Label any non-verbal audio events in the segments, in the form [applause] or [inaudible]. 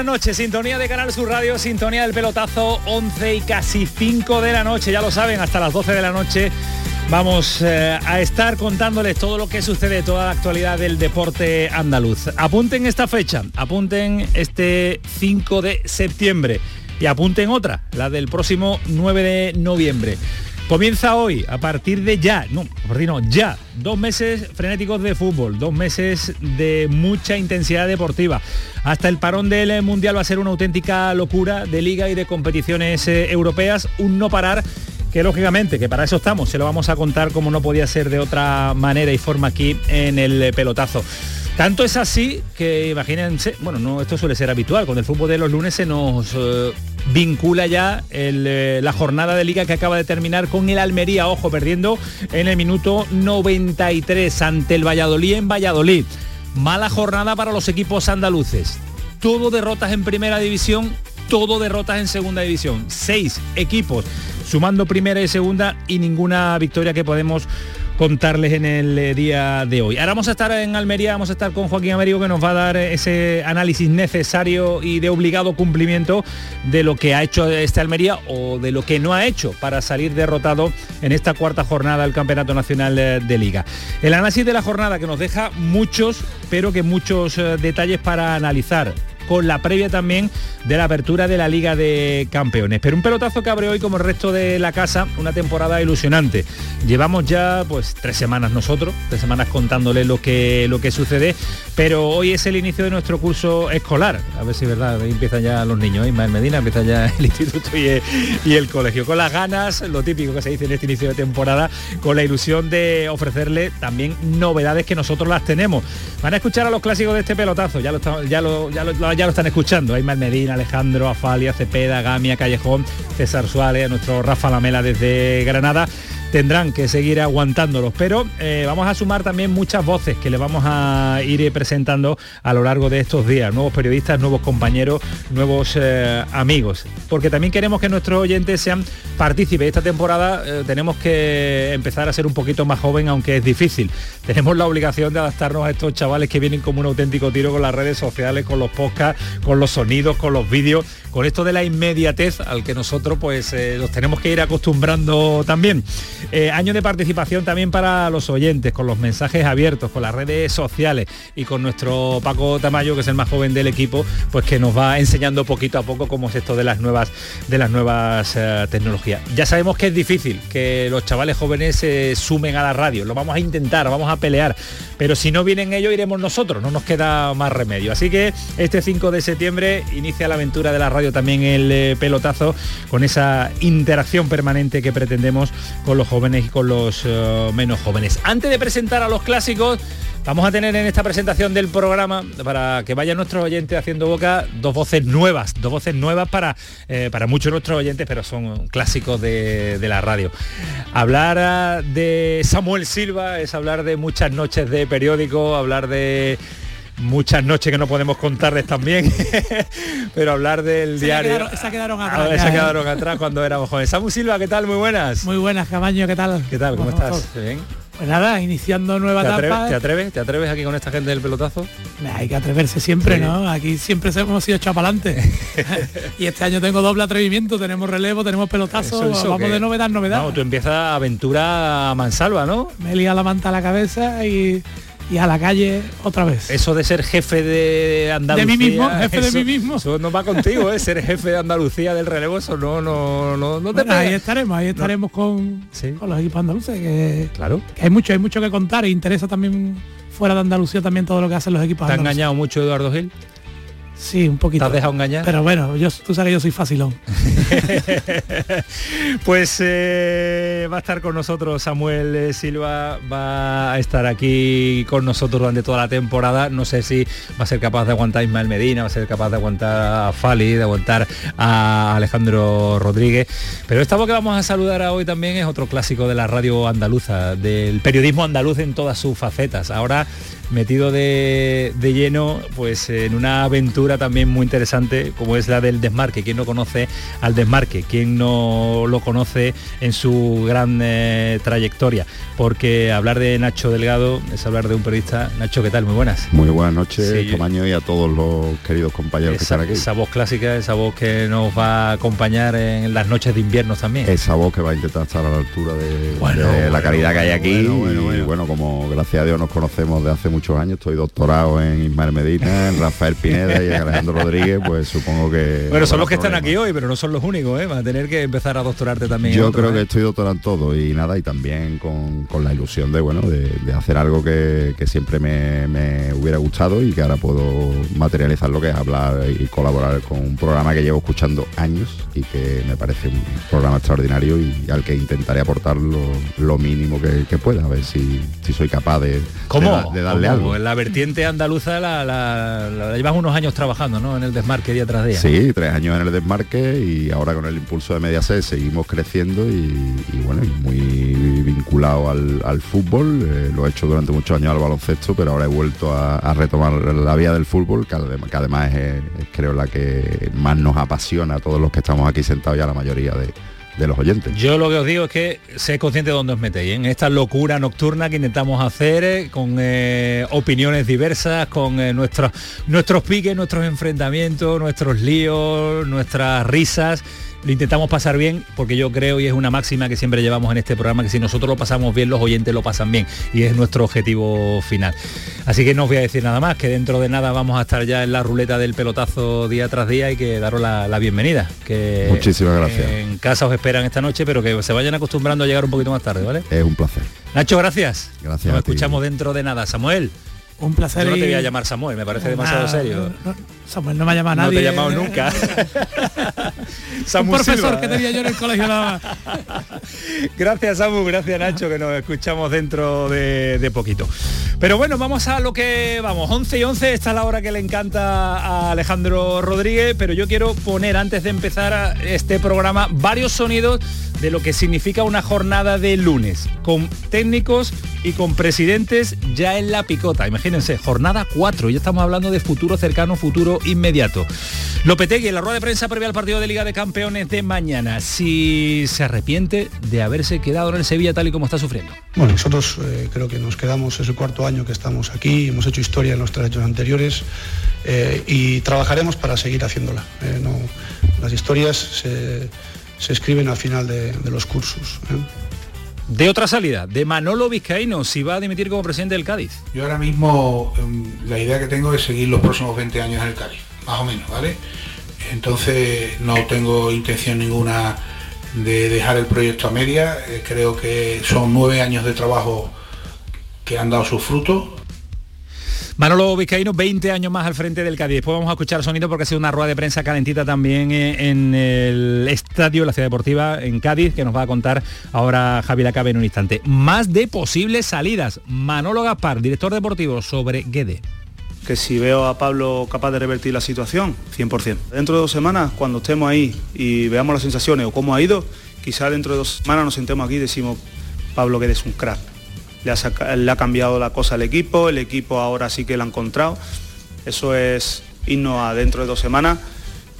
Buenas noches. Sintonía de Canal Sur Radio, sintonía del pelotazo, 11 y casi 5 de la noche. Ya lo saben, hasta las 12 de la noche vamos eh, a estar contándoles todo lo que sucede, toda la actualidad del deporte andaluz. Apunten esta fecha, apunten este 5 de septiembre y apunten otra, la del próximo 9 de noviembre. Comienza hoy, a partir de ya, no, a partir no, ya, dos meses frenéticos de fútbol, dos meses de mucha intensidad deportiva. Hasta el parón del Mundial va a ser una auténtica locura de liga y de competiciones eh, europeas, un no parar que lógicamente, que para eso estamos, se lo vamos a contar como no podía ser de otra manera y forma aquí en el pelotazo. Tanto es así que imagínense, bueno, no, esto suele ser habitual, con el fútbol de los lunes se nos eh, vincula ya eh, la jornada de liga que acaba de terminar con el Almería, ojo, perdiendo en el minuto 93 ante el Valladolid en Valladolid. Mala jornada para los equipos andaluces. Todo derrotas en primera división, todo derrotas en segunda división. Seis equipos sumando primera y segunda y ninguna victoria que podemos contarles en el eh, día de hoy. Ahora vamos a estar en Almería, vamos a estar con Joaquín Américo que nos va a dar ese análisis necesario y de obligado cumplimiento de lo que ha hecho este Almería o de lo que no ha hecho para salir derrotado en esta cuarta jornada del Campeonato Nacional eh, de Liga. El análisis de la jornada que nos deja muchos, pero que muchos eh, detalles para analizar con la previa también de la apertura de la Liga de Campeones. Pero un pelotazo que abre hoy como el resto de la casa, una temporada ilusionante. Llevamos ya pues tres semanas nosotros, tres semanas contándole lo que, lo que sucede, pero hoy es el inicio de nuestro curso escolar. A ver si verdad, empiezan ya los niños, ¿eh? Ismael Medina, empieza ya el [laughs] instituto y el, colegio. Con las ganas, lo típico que se dice en este inicio de temporada, con la ilusión de ofrecerle también novedades que nosotros las tenemos. Van a escuchar a los clásicos de este pelotazo, ya lo, lo, ya lo, ya lo están escuchando. Aymar Medina, Alejandro, Afalia, Cepeda, Gamia, Callejón, César Suárez, nuestro Rafa Lamela desde Granada tendrán que seguir aguantándolos. Pero eh, vamos a sumar también muchas voces que le vamos a ir presentando a lo largo de estos días. Nuevos periodistas, nuevos compañeros, nuevos eh, amigos. Porque también queremos que nuestros oyentes sean partícipes. Esta temporada eh, tenemos que empezar a ser un poquito más joven, aunque es difícil. Tenemos la obligación de adaptarnos a estos chavales que vienen como un auténtico tiro con las redes sociales, con los podcasts, con los sonidos, con los vídeos, con esto de la inmediatez al que nosotros pues los tenemos que ir acostumbrando también. Eh, año de participación también para los oyentes, con los mensajes abiertos, con las redes sociales y con nuestro Paco Tamayo, que es el más joven del equipo, pues que nos va enseñando poquito a poco cómo es esto de las nuevas, de las nuevas eh, tecnologías. Ya sabemos que es difícil que los chavales jóvenes se sumen a la radio, lo vamos a intentar, vamos a pelear, pero si no vienen ellos iremos nosotros, no nos queda más remedio. Así que este 5 de septiembre inicia la aventura de la radio también el eh, pelotazo con esa interacción permanente que pretendemos con los jóvenes y con los eh, menos jóvenes. Antes de presentar a los clásicos, vamos a tener en esta presentación del programa, para que vayan nuestros oyentes haciendo boca, dos voces nuevas, dos voces nuevas para, eh, para muchos nuestros oyentes, pero son clásicos de, de la radio. Hablar ah, de Samuel Silva es hablar de muchas noches de periódico, hablar de muchas noches que no podemos contarles también, [laughs] pero hablar del diario... Quedaron, esa quedaron atrás. esa ¿eh? quedaron atrás cuando éramos jóvenes. Samu Silva, ¿qué tal? Muy buenas. Muy buenas, Camaño, ¿qué tal? ¿Qué tal? ¿Cómo estás? ¿Bien? Pues nada, iniciando nueva ¿Te atreves, etapa. ¿Te atreves? ¿Te atreves aquí con esta gente del pelotazo? Hay que atreverse siempre, Sí. ¿no? Aquí siempre hemos sido chapalante. [laughs] y este año tengo doble atrevimiento, tenemos relevo, tenemos pelotazo, Eso, eso, vamos que- de novedad novedad. Tú empiezas aventura a mansalva, ¿no? Me lía la manta a la cabeza y, y a la calle otra vez. Eso de ser jefe de Andalucía. De mí mismo, jefe eso, de mí mismo. Eso no va contigo, ¿eh? ser jefe de Andalucía del relevo, eso no, no, no, no te bueno, Ahí estaremos, ahí estaremos no. con, ¿Sí? con, los equipos andaluces, que, claro. que hay mucho, hay mucho que contar e interesa también fuera de Andalucía también todo lo que hacen los equipos ¿Te ha engañado mucho Eduardo Gil? Sí, un poquito. ¿Te has dejado engañar? Pero bueno, yo, tú sabes que yo soy facilón. [laughs] pues eh, va a estar con nosotros Samuel eh, Silva, va a estar aquí con nosotros durante toda la temporada. No sé si va a ser capaz de aguantar a Ismael Medina, va a ser capaz de aguantar a Fali, de aguantar a Alejandro Rodríguez. Pero esta voz que vamos a saludar a hoy también es otro clásico de la radio andaluza, del periodismo andaluz en todas sus facetas. Ahora metido de, de, lleno pues en una aventura también muy interesante como es la del desmarque. ¿Quién no conoce al desmarque? ¿Quién no lo conoce en su gran eh, trayectoria? Porque hablar de Nacho Delgado es hablar de un periodista. Nacho, ¿qué tal? Muy buenas. Muy buenas noches, sí, Tomaño, y a todos los queridos compañeros esa, que están aquí. Esa voz clásica, esa voz que nos va a acompañar en las noches de invierno también. Esa voz que va a intentar estar a la altura de, bueno, de la calidad que hay aquí. bueno, y bueno, como gracias a Dios nos conocemos de hace mucho muchos años, estoy doctorado en Ismael Medina, en Rafael Pineda y en Alejandro Rodríguez, pues supongo que... Bueno, son los que están aquí hoy, pero no son los únicos, ¿eh? Van a tener que empezar a doctorarte también. Yo creo ¿eh? que estoy doctorado en todo y nada, y también con, con la ilusión de, bueno, de, de hacer algo que, que siempre me, me, hubiera gustado y que ahora puedo materializar lo que es hablar y colaborar con un programa que llevo escuchando años y que me parece un programa extraordinario y al que intentaré aportar lo, lo mínimo que, que, pueda, a ver si, si soy capaz de, ¿Cómo? de, de darle. Algo. En la vertiente andaluza la, la, la, la, llevas unos años trabajando, ¿no? En el desmarque día tras día. Sí, tres años en el desmarque y ahora con el impulso de Mediaset seguimos creciendo y, y bueno, muy vinculado al, al fútbol. Eh, lo he hecho durante muchos años al baloncesto, pero ahora he vuelto a, a retomar la vía del fútbol, que además, que además es, es, creo la que más nos apasiona a todos los que estamos aquí sentados ya la mayoría de, de los oyentes. Yo lo que os digo es que sé consciente de dónde os metéis, ¿eh? en esta locura nocturna que intentamos hacer, eh, con eh, opiniones diversas, con nuestros, nuestros piques, nuestros enfrentamientos, nuestros líos, nuestras risas. Lo intentamos pasar bien porque yo creo y es una máxima que siempre llevamos en este programa que si nosotros lo pasamos bien los oyentes lo pasan bien y es nuestro objetivo final. Así que no os voy a decir nada más, que dentro de nada vamos a estar ya en la ruleta del pelotazo día tras día y que daros la, la bienvenida. Que Muchísimas gracias. En casa os esperan esta noche, pero que se vayan acostumbrando a llegar un poquito más tarde, ¿vale? Es un placer. Nacho, gracias. Gracias. Nos escuchamos dentro de nada. Samuel. Un placer. Yo no te voy a llamar Samuel, me parece demasiado serio. no, Samuel no me ha llamado No nadie. te he llamado nunca. [laughs] Un Samuel profesor Silva. que tenía yo en el colegio nada más. Gracias Samu, gracias Nacho, que nos escuchamos dentro de, de, poquito. Pero bueno, vamos a lo que vamos. 11 y 11, esta es la hora que le encanta a Alejandro Rodríguez, pero yo quiero poner antes de empezar este programa varios sonidos de lo que significa una jornada de lunes, con técnicos y con presidentes ya en la picota. Imagínense, jornada 4, ya estamos hablando de futuro cercano, futuro inmediato. Lopetegui en la rueda de prensa previa al partido de Liga de Campeones de mañana, si se arrepiente de haberse quedado en el Sevilla tal y como está sufriendo. Bueno, nosotros eh, creo que nos quedamos, es el cuarto año que estamos aquí, hemos hecho historia en los tres años anteriores eh, y trabajaremos para seguir haciéndola. Eh, no, las historias se, se, escriben al final de, de los cursos. De otra salida, de Manolo Vizcaíno, si va a dimitir como presidente del Cádiz. Yo ahora mismo la idea que tengo es seguir los próximos 20 años en el Cádiz, más o menos, ¿vale? Entonces no tengo intención ninguna de dejar el proyecto a media. Eh, creo que son nueve años de trabajo que han dado sus frutos. Manolo Vizcaíno, 20 años más al frente del Cádiz. Después vamos a escuchar sonido porque ha sido una rueda de prensa calentita también eh, en el estadio, la ciudad deportiva en Cádiz, que nos va a contar ahora Javi Lacabe en un instante. Más de posibles salidas. Manolo Gaspar, director deportivo, sobre Guede que si veo a Pablo capaz de revertir la situación, 100%. Dentro de dos semanas, cuando estemos ahí y veamos las sensaciones o cómo ha ido, quizá dentro de dos semanas nos sentemos aquí y decimos, Pablo que es un crack. Le ha, cambiado la cosa al equipo, el equipo ahora sí que lo ha encontrado. Eso es irnos a dentro de dos semanas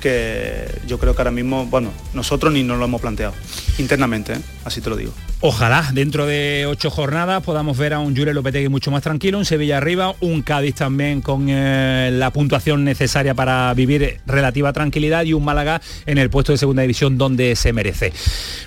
que yo creo que ahora mismo, bueno, nosotros ni nos lo hemos planteado internamente, ¿eh? así te lo digo. Ojalá dentro de ocho jornadas podamos ver a un Jure Lopetegui mucho más tranquilo, un Sevilla arriba, un Cádiz también con eh, la puntuación necesaria para vivir relativa tranquilidad y un Málaga en el puesto de segunda división donde se merece.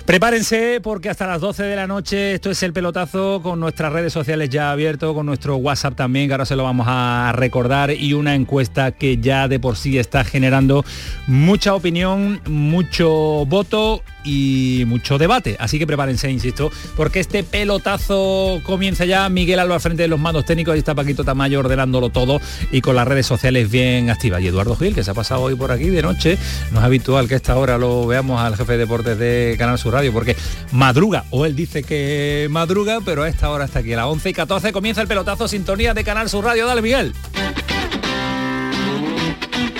Prepárense porque hasta las 12 de la noche esto es el pelotazo con nuestras redes sociales ya abierto, con nuestro WhatsApp también, que ahora se lo vamos a recordar, y una encuesta que ya de por sí está generando mucha opinión, mucho voto y mucho debate. Así que prepárense, insisto, porque este pelotazo comienza ya. Miguel Alba al frente de los mandos técnicos y está Paquito Tamayo ordenándolo todo y con las redes sociales bien activas. Y Eduardo Gil, que se ha pasado hoy por aquí de noche, no es habitual que a esta hora lo veamos al jefe de deportes de Canal Sur Radio, porque madruga, o él dice que madruga, pero a esta hora está aquí a las 11 y 14 comienza el pelotazo sintonía de Canal Sur Radio. Dale, Miguel.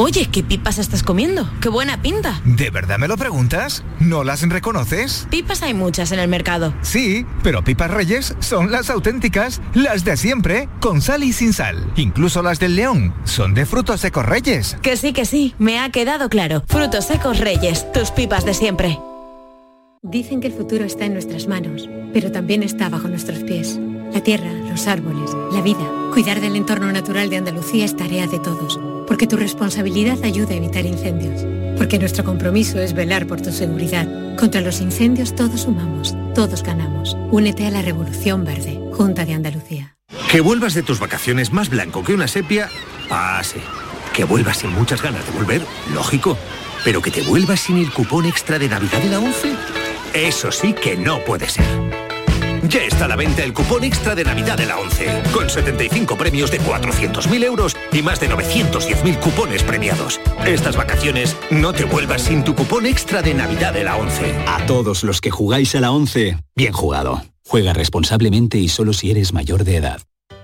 Oye, ¿qué pipas estás comiendo? ¡Qué buena pinta! ¿De verdad me lo preguntas? ¿No las reconoces? Pipas hay muchas en el mercado. Sí, pero pipas reyes son las auténticas, las de siempre, con sal y sin sal. Incluso las del león son de frutos secos reyes. Que sí, que sí, me ha quedado claro. Frutos secos reyes, tus pipas de siempre. Dicen que el futuro está en nuestras manos, pero también está bajo nuestros pies. La tierra, los árboles, la vida. Cuidar del entorno natural de Andalucía es tarea de todos, porque tu responsabilidad ayuda a evitar incendios, porque nuestro compromiso es velar por tu seguridad. Contra los incendios todos sumamos, todos ganamos. Únete a la Revolución Verde, Junta de Andalucía. Que vuelvas de tus vacaciones más blanco que una sepia, pase. Que vuelvas sin muchas ganas de volver, lógico. Pero que te vuelvas sin el cupón extra de Navidad de la 11, eso sí que no puede ser. Ya está a la venta el cupón extra de Navidad de la 11, con 75 premios de 400.000 euros y más de 910.000 cupones premiados. Estas vacaciones no te vuelvas sin tu cupón extra de Navidad de la 11. A todos los que jugáis a la 11, bien jugado. Juega responsablemente y solo si eres mayor de edad.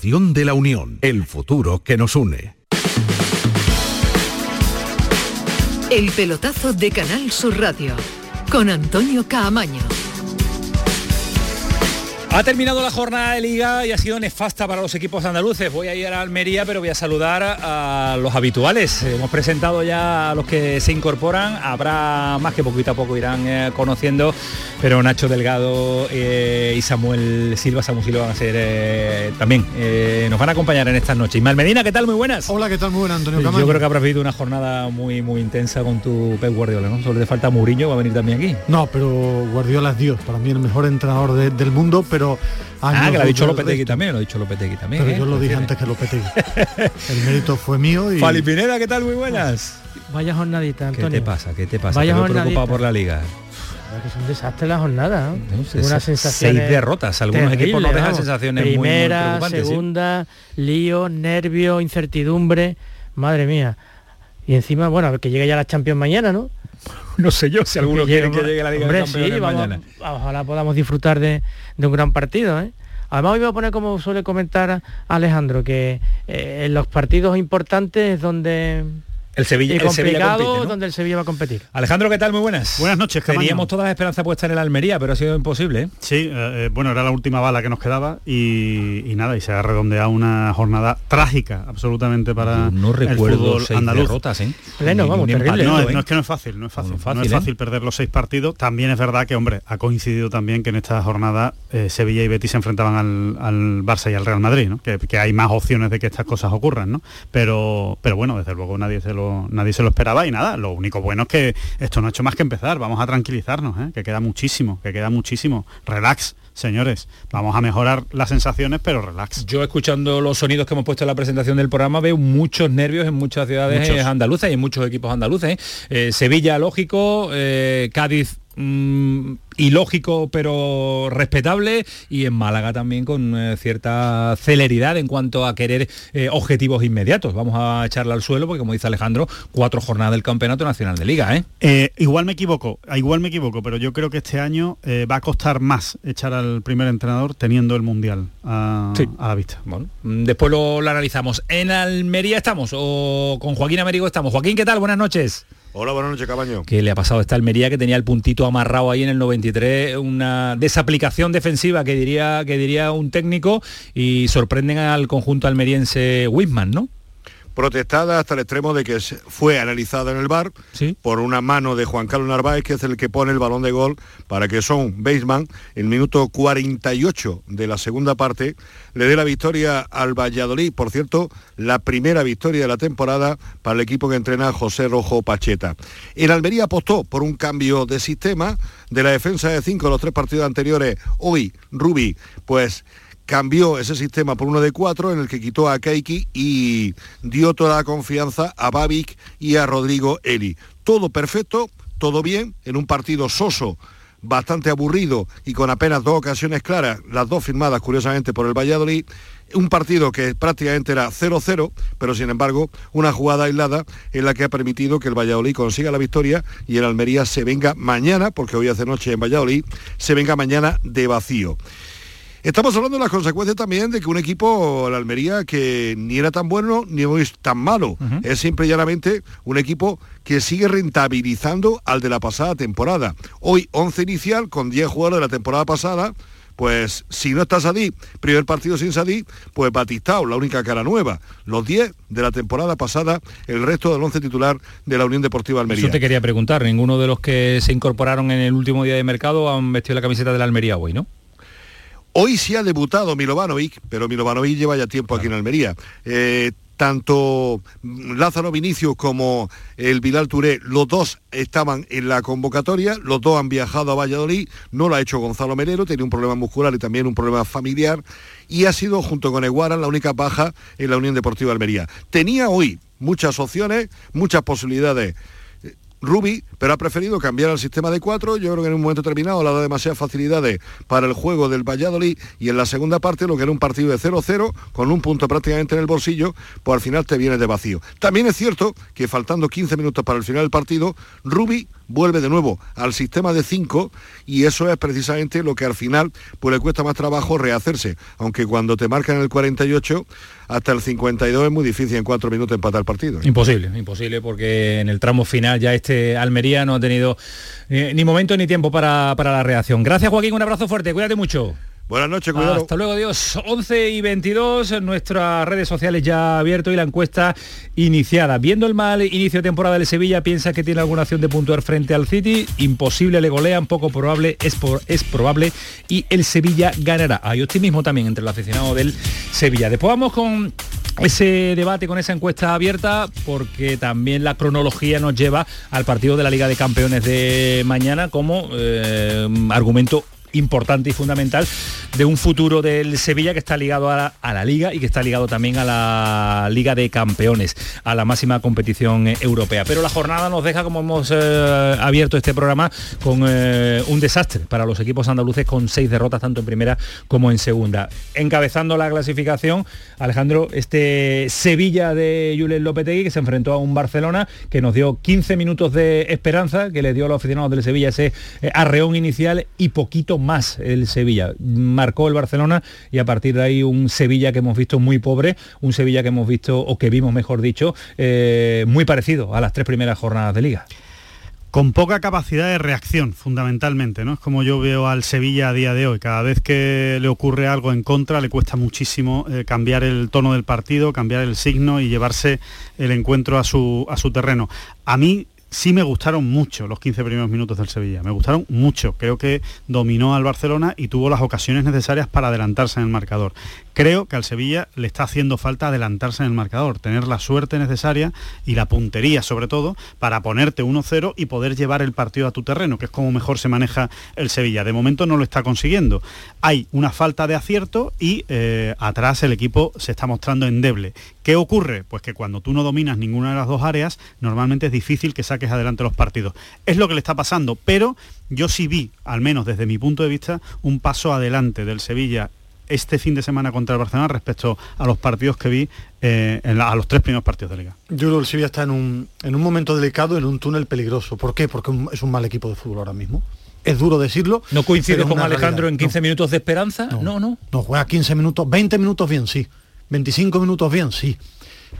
de la Unión, el futuro que nos une. El pelotazo de Canal Sur Radio con Antonio Caamaño. Ha terminado la jornada de liga y ha sido nefasta para los equipos andaluces. Voy a ir a Almería, pero voy a saludar a los habituales. Hemos presentado ya a los que se incorporan. Habrá más que poquito a poco irán eh, conociendo, pero Nacho Delgado eh, y Samuel Silva, Samuel Silva van a ser eh, también. nos van a acompañar en estas noches. Ismael Medina, ¿qué tal? Muy buenas. Hola, ¿qué tal? Muy buenas, Antonio Yo creo que habrás vivido una jornada muy muy intensa con tu Pep Guardiola, ¿no? Solo te falta Mourinho, va a venir también aquí. No, pero Guardiola es Dios, para mí el mejor entrenador del mundo, pero Ah, que lo ha dicho Lopetegui también, lo ha dicho Lopetegui también. Pero ¿eh? yo lo dije antes que Lopetegui. [laughs] El mérito fue mío y. Fali Pineda, ¿qué tal? Muy buenas. Vaya jornadita, Antonio. ¿Qué te pasa? ¿Qué te pasa? Vaya ¿Te preocupado por la liga? Que es un desastre la jornada, ¿no? Una sensación. Seis derrotas, algunos equipos no dejan sensaciones Primera, muy, muy segunda, lío, nervio, incertidumbre. Madre mía. Y encima, bueno, que llegue ya la Champions mañana, ¿no? [laughs] no sé yo si alguno quiere que llegue la Liga Hombre, de Campeones sí, vamos, mañana. Ojalá podamos disfrutar de, de un gran partido, ¿eh? Además hoy voy a poner como suele comentar Alejandro, que eh, en los partidos importantes es donde el Sevilla, y el Sevilla complicado compite, ¿no? donde el Sevilla va a competir. Alejandro, ¿qué tal? Muy buenas. Buenas noches, Camaño. Teníamos todas las esperanzas puestas en el Almería, pero ha sido imposible. ¿eh? Sí, eh, eh, bueno, era la última bala que nos quedaba y, y nada, y se ha redondeado una jornada trágica absolutamente para No el recuerdo fútbol seis andaluz. derrotas, ¿eh? Pleno, Ni- vamos, ni terrible. No, ¿eh? es, no, es que no es fácil, no es fácil. No No, es fácil, es ¿eh? fácil perder los seis partidos. También es verdad que, hombre, ha coincidido también que en esta jornada eh, Sevilla y Betis se enfrentaban al, al Barça y al Real Madrid, ¿no? Que, que hay más opciones de que estas cosas ocurran, ¿no? Pero, pero bueno, desde luego nadie se lo, nadie se lo esperaba y nada, lo único bueno es que esto no ha hecho más que empezar. Vamos a tranquilizarnos, ¿eh? que queda muchísimo, que queda muchísimo. Relax, señores. Vamos a mejorar las sensaciones, pero relax. Yo escuchando los sonidos que hemos puesto en la presentación del programa veo muchos nervios en muchas ciudades Muchos. andaluzas y en muchos equipos andaluces. ¿eh? Eh, Sevilla, lógico, eh, Cádiz mm, ilógico pero respetable y en Málaga también con eh, cierta celeridad en cuanto a querer eh, objetivos inmediatos. Vamos a echarla al suelo porque como dice Alejandro, cuatro jornadas del Campeonato Nacional de Liga. ¿eh? Eh, igual me equivoco, igual me equivoco, pero yo creo que este año va a costar más echar al primer entrenador teniendo el mundial a, Sí. a la vista. Bueno, mm, después lo, lo analizamos. ¿En Almería estamos o con Joaquín Américo estamos? Joaquín, ¿qué tal? Buenas noches. Hola, buenas noches, Cabaño. ¿Qué le ha pasado a esta Almería que tenía el puntito amarrado ahí en el 93? Una desaplicación defensiva que diría, que diría un técnico y sorprenden al conjunto almeriense Wisman, ¿no? Protestada hasta el extremo de que fue analizada en el bar por una mano de Juan Carlos Narváez, que es el que pone el balón de gol para que Son Baseman, el minuto 48 de la segunda parte, le dé la victoria al Valladolid. Por cierto, la primera victoria de la temporada para el equipo que entrena José Rojo Pacheta. El Almería apostó por un cambio de sistema de la defensa de cinco de los tres partidos anteriores. Hoy, Rubi, pues cambió ese sistema por uno de cuatro en el que quitó a Keiki y dio toda la confianza a Babic y a Rodrigo Eli. Todo perfecto, todo bien, en un partido soso, bastante aburrido y con apenas dos ocasiones claras, las dos firmadas curiosamente por el Valladolid. Un partido que prácticamente era 0-0, pero sin embargo una jugada aislada en la que ha permitido que el Valladolid consiga la victoria y el Almería se venga mañana, porque hoy hace noche en Valladolid, se venga mañana de vacío. Estamos hablando de las consecuencias también de que un equipo, la Almería, que ni era tan bueno ni es tan malo. Es simple y llanamente un equipo que sigue rentabilizando al de la pasada temporada. Hoy 11 inicial con 10 jugadores de la temporada pasada. Pues si no está Sadí, primer partido sin Sadí, pues Batistao, la única cara nueva. Los 10 de la temporada pasada, el resto del 11 titular de la Unión Deportiva Almería. Eso te quería preguntar. Ninguno de los que se incorporaron en el último día de mercado han vestido la camiseta de la Almería hoy, ¿no? Hoy sí ha debutado Milovanovic, pero Milovanovic lleva ya tiempo aquí en Almería. Eh, tanto Lázaro Vinicio como el Bilal Touré, los dos estaban en la convocatoria, los dos han viajado a Valladolid, no lo ha hecho Gonzalo Melero, tenía un problema muscular y también un problema familiar, y ha sido junto con Eguara la única baja en la Unión Deportiva Almería. Tenía hoy muchas opciones, muchas posibilidades. Rubi, pero ha preferido cambiar al sistema de cuatro. Yo creo que en un momento determinado le ha dado demasiadas facilidades para el juego del Valladolid y en la segunda parte, lo que era un partido de 0-0, con un punto prácticamente en el bolsillo, pues al final te viene de vacío. También es cierto que faltando 15 minutos para el final del partido, Rubi vuelve de nuevo al sistema de 5 y eso es precisamente lo que al final pues le cuesta más trabajo rehacerse, aunque cuando te marcan el 48 hasta el 52 es muy difícil en cuatro minutos empatar partido. ¿eh? Imposible, imposible, porque en el tramo final ya este Almería no ha tenido eh, ni momento ni tiempo para, para la reacción. Gracias Joaquín, un abrazo fuerte, cuídate mucho. Buenas noches, cuidado. Hasta luego, Dios. 11 y 22, en nuestras redes sociales ya abierto y la encuesta iniciada. Viendo el mal inicio de temporada del Sevilla, ¿piensa que tiene alguna opción de puntuar frente al City? Imposible, le golean, poco probable, es, es probable y el Sevilla ganará. Hay optimismo también entre el aficionado del Sevilla. Después vamos con ese debate con esa encuesta abierta porque también la cronología nos lleva al partido de la Liga de Campeones de mañana como eh, argumento importante y fundamental de un futuro del Sevilla que está ligado a la, liga y que está ligado también a la Liga de Campeones, a la máxima competición eh, europea. Pero la jornada nos deja, como hemos eh, abierto este programa, con eh, un desastre para los equipos andaluces con seis derrotas tanto en primera como en segunda. Encabezando la clasificación, Alejandro, este Sevilla de Julen Lopetegui que se enfrentó a un Barcelona que nos dio 15 minutos de esperanza, que le dio a los aficionados del Sevilla ese arreón inicial y poquito más el Sevilla. Marcó el Barcelona y a partir de ahí un Sevilla que hemos visto muy pobre, un Sevilla que hemos visto, o que vimos mejor dicho, eh, muy parecido a las tres primeras jornadas de liga con poca capacidad de reacción, fundamentalmente, ¿no? Es como yo veo al Sevilla a día de hoy. Cada vez que le ocurre algo en contra, le cuesta muchísimo eh, cambiar el tono del partido, cambiar el signo y llevarse el encuentro a su, a su terreno. A mí sí me gustaron mucho los 15 primeros minutos del Sevilla, me gustaron mucho. Creo que dominó al Barcelona y tuvo las ocasiones necesarias para adelantarse en el marcador. Creo que al Sevilla le está haciendo falta adelantarse en el marcador, tener la suerte necesaria y la puntería sobre todo para ponerte 1-0 y poder llevar el partido a tu terreno, que es como mejor se maneja el Sevilla. De momento no lo está consiguiendo. Hay una falta de acierto y eh, atrás el equipo se está mostrando endeble. ¿Qué ocurre? Pues que cuando tú no dominas ninguna de las dos áreas, normalmente es difícil que saques adelante los partidos. Es lo que le está pasando, pero yo sí vi, al menos desde mi punto de vista, un paso adelante del Sevilla este fin de semana contra el Barcelona respecto a los partidos que vi eh, en a los tres primeros partidos de liga. Yo creo que el Sevilla está en un, en un momento delicado, en un túnel peligroso. ¿Por qué? Porque es un mal equipo de fútbol ahora mismo. Es duro decirlo. ¿No coincide con Alejandro en 15 minutos de esperanza? No, no, no. No, juega 15 minutos, 20 minutos bien, sí. 25 minutos bien, sí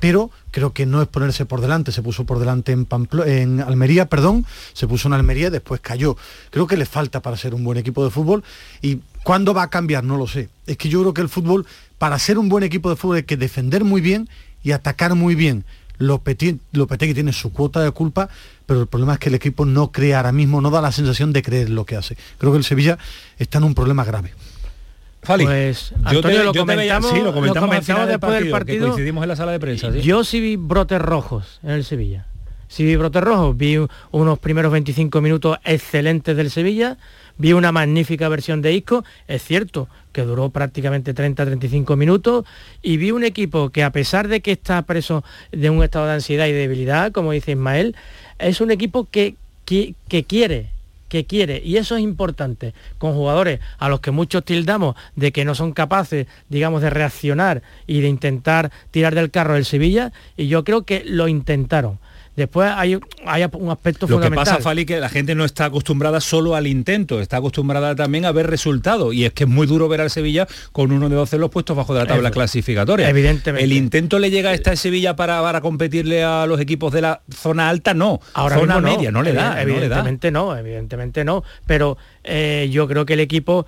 pero creo que no es ponerse por delante, se puso por delante en, en Almería, perdón, se puso en Almería después cayó. Creo que le falta para ser un buen equipo de fútbol y cuándo va a cambiar, no lo sé. Es que yo creo que el fútbol, para ser un buen equipo de fútbol hay que defender muy bien y atacar muy bien. Lopetegui tiene su cuota de culpa, pero el problema es que el equipo no crea ahora mismo, no da la sensación de creer lo que hace. Creo que el Sevilla está en un problema grave. Pues Antonio, lo, comentamos, sí, lo comentamos, después del partido. coincidimos en la sala de prensa. Yo sí vi brotes rojos en el Sevilla. Sí vi brotes rojos. Vi unos primeros 25 minutos excelentes del Sevilla. Vi una magnífica versión de Isco. Es cierto que duró prácticamente 30-35 minutos. Y vi un equipo que a pesar de que está preso de un estado de ansiedad y debilidad, como dice Ismael, es un equipo que, que, que quiere que quiere. Y eso es importante con jugadores a los que muchos tildamos de que no son capaces digamos de reaccionar y de intentar tirar del carro el Sevilla y yo creo que lo intentaron Después hay, hay un aspecto fundamental. Lo que pasa, Fali, que la gente no está acostumbrada solo al intento, está acostumbrada también a ver resultados. Y es que es muy duro ver al Sevilla con uno de 12 los puestos bajo de la tabla clasificatoria. Evidentemente. ¿El intento le llega a esta Sevilla para, para competirle a los equipos de la zona alta? No. Ahora zona media, no, le da. Evidentemente no, evidentemente no. Pero eh, yo creo que el equipo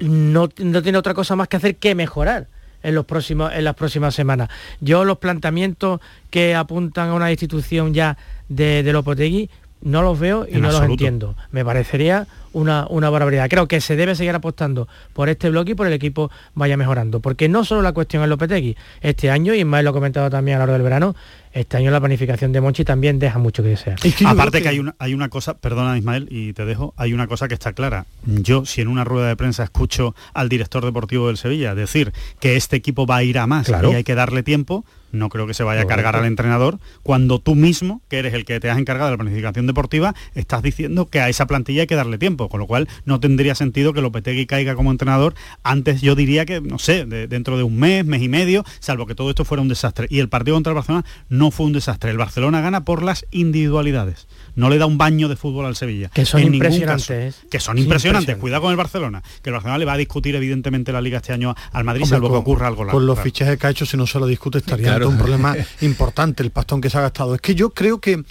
no, no tiene otra cosa más que hacer que mejorar en, los próximos, en las próximas semanas. Yo los planteamientos que apuntan a una institución ya de, de Lopotegui no los veo y no los entiendo. Me parecería una, una, barbaridad. Creo que se debe seguir apostando por este bloque y por el equipo vaya mejorando. Porque no solo la cuestión es Lopetegui. Este año, y Ismael lo ha comentado también a lo largo del verano, este año la planificación de Monchi también deja mucho que desear. Aparte que... hay, una, hay una cosa, perdona Ismael, y te dejo, hay una cosa que está clara. Yo, si en una rueda de prensa escucho al director deportivo del Sevilla decir que este equipo va a ir a más y hay que darle tiempo, no creo que se vaya a cargar al entrenador cuando tú mismo, que eres el que te has encargado de la planificación deportiva, estás diciendo que a esa plantilla hay que darle tiempo, con lo cual no tendría sentido que Lopetegui caiga como entrenador. Antes yo diría que, no sé, dentro de un mes, mes y medio, salvo que todo esto fuera un desastre. Y el partido contra el Barcelona no fue un desastre. El Barcelona gana por las individualidades no le da un baño de fútbol al Sevilla. Que son impresionantes. que son impresionantes. Cuidado con el Barcelona. Que el Barcelona le va a discutir evidentemente la liga este año al Madrid, salvo que ocurra algo Con los fichajes que ha hecho, si no se lo discute, estaría un problema [laughs] importante el pastón que se ha gastado. Es que yo creo que,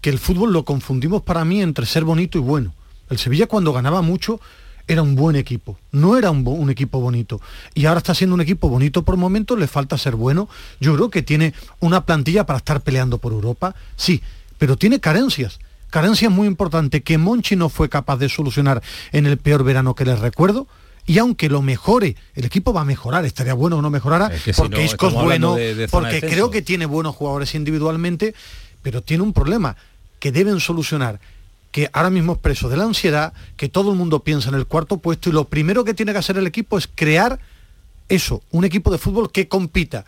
que el fútbol lo confundimos para mí entre ser bonito y bueno. El Sevilla cuando ganaba mucho era un buen equipo, no era un, un, equipo bonito. Y ahora está siendo un equipo bonito por momentos, le falta ser bueno. Yo creo que tiene una plantilla para estar peleando por Europa, sí, pero tiene carencias carencia muy importante que Monchi no fue capaz de solucionar en el peor verano que les recuerdo. Y aunque lo mejore, el equipo va a mejorar, estaría bueno o no mejorara, porque es bueno, porque creo que tiene buenos jugadores individualmente, pero tiene un problema que deben solucionar que ahora mismo es preso de la ansiedad, que todo el mundo piensa en el cuarto puesto y lo primero que tiene que hacer el equipo es crear eso, un equipo de fútbol que compita.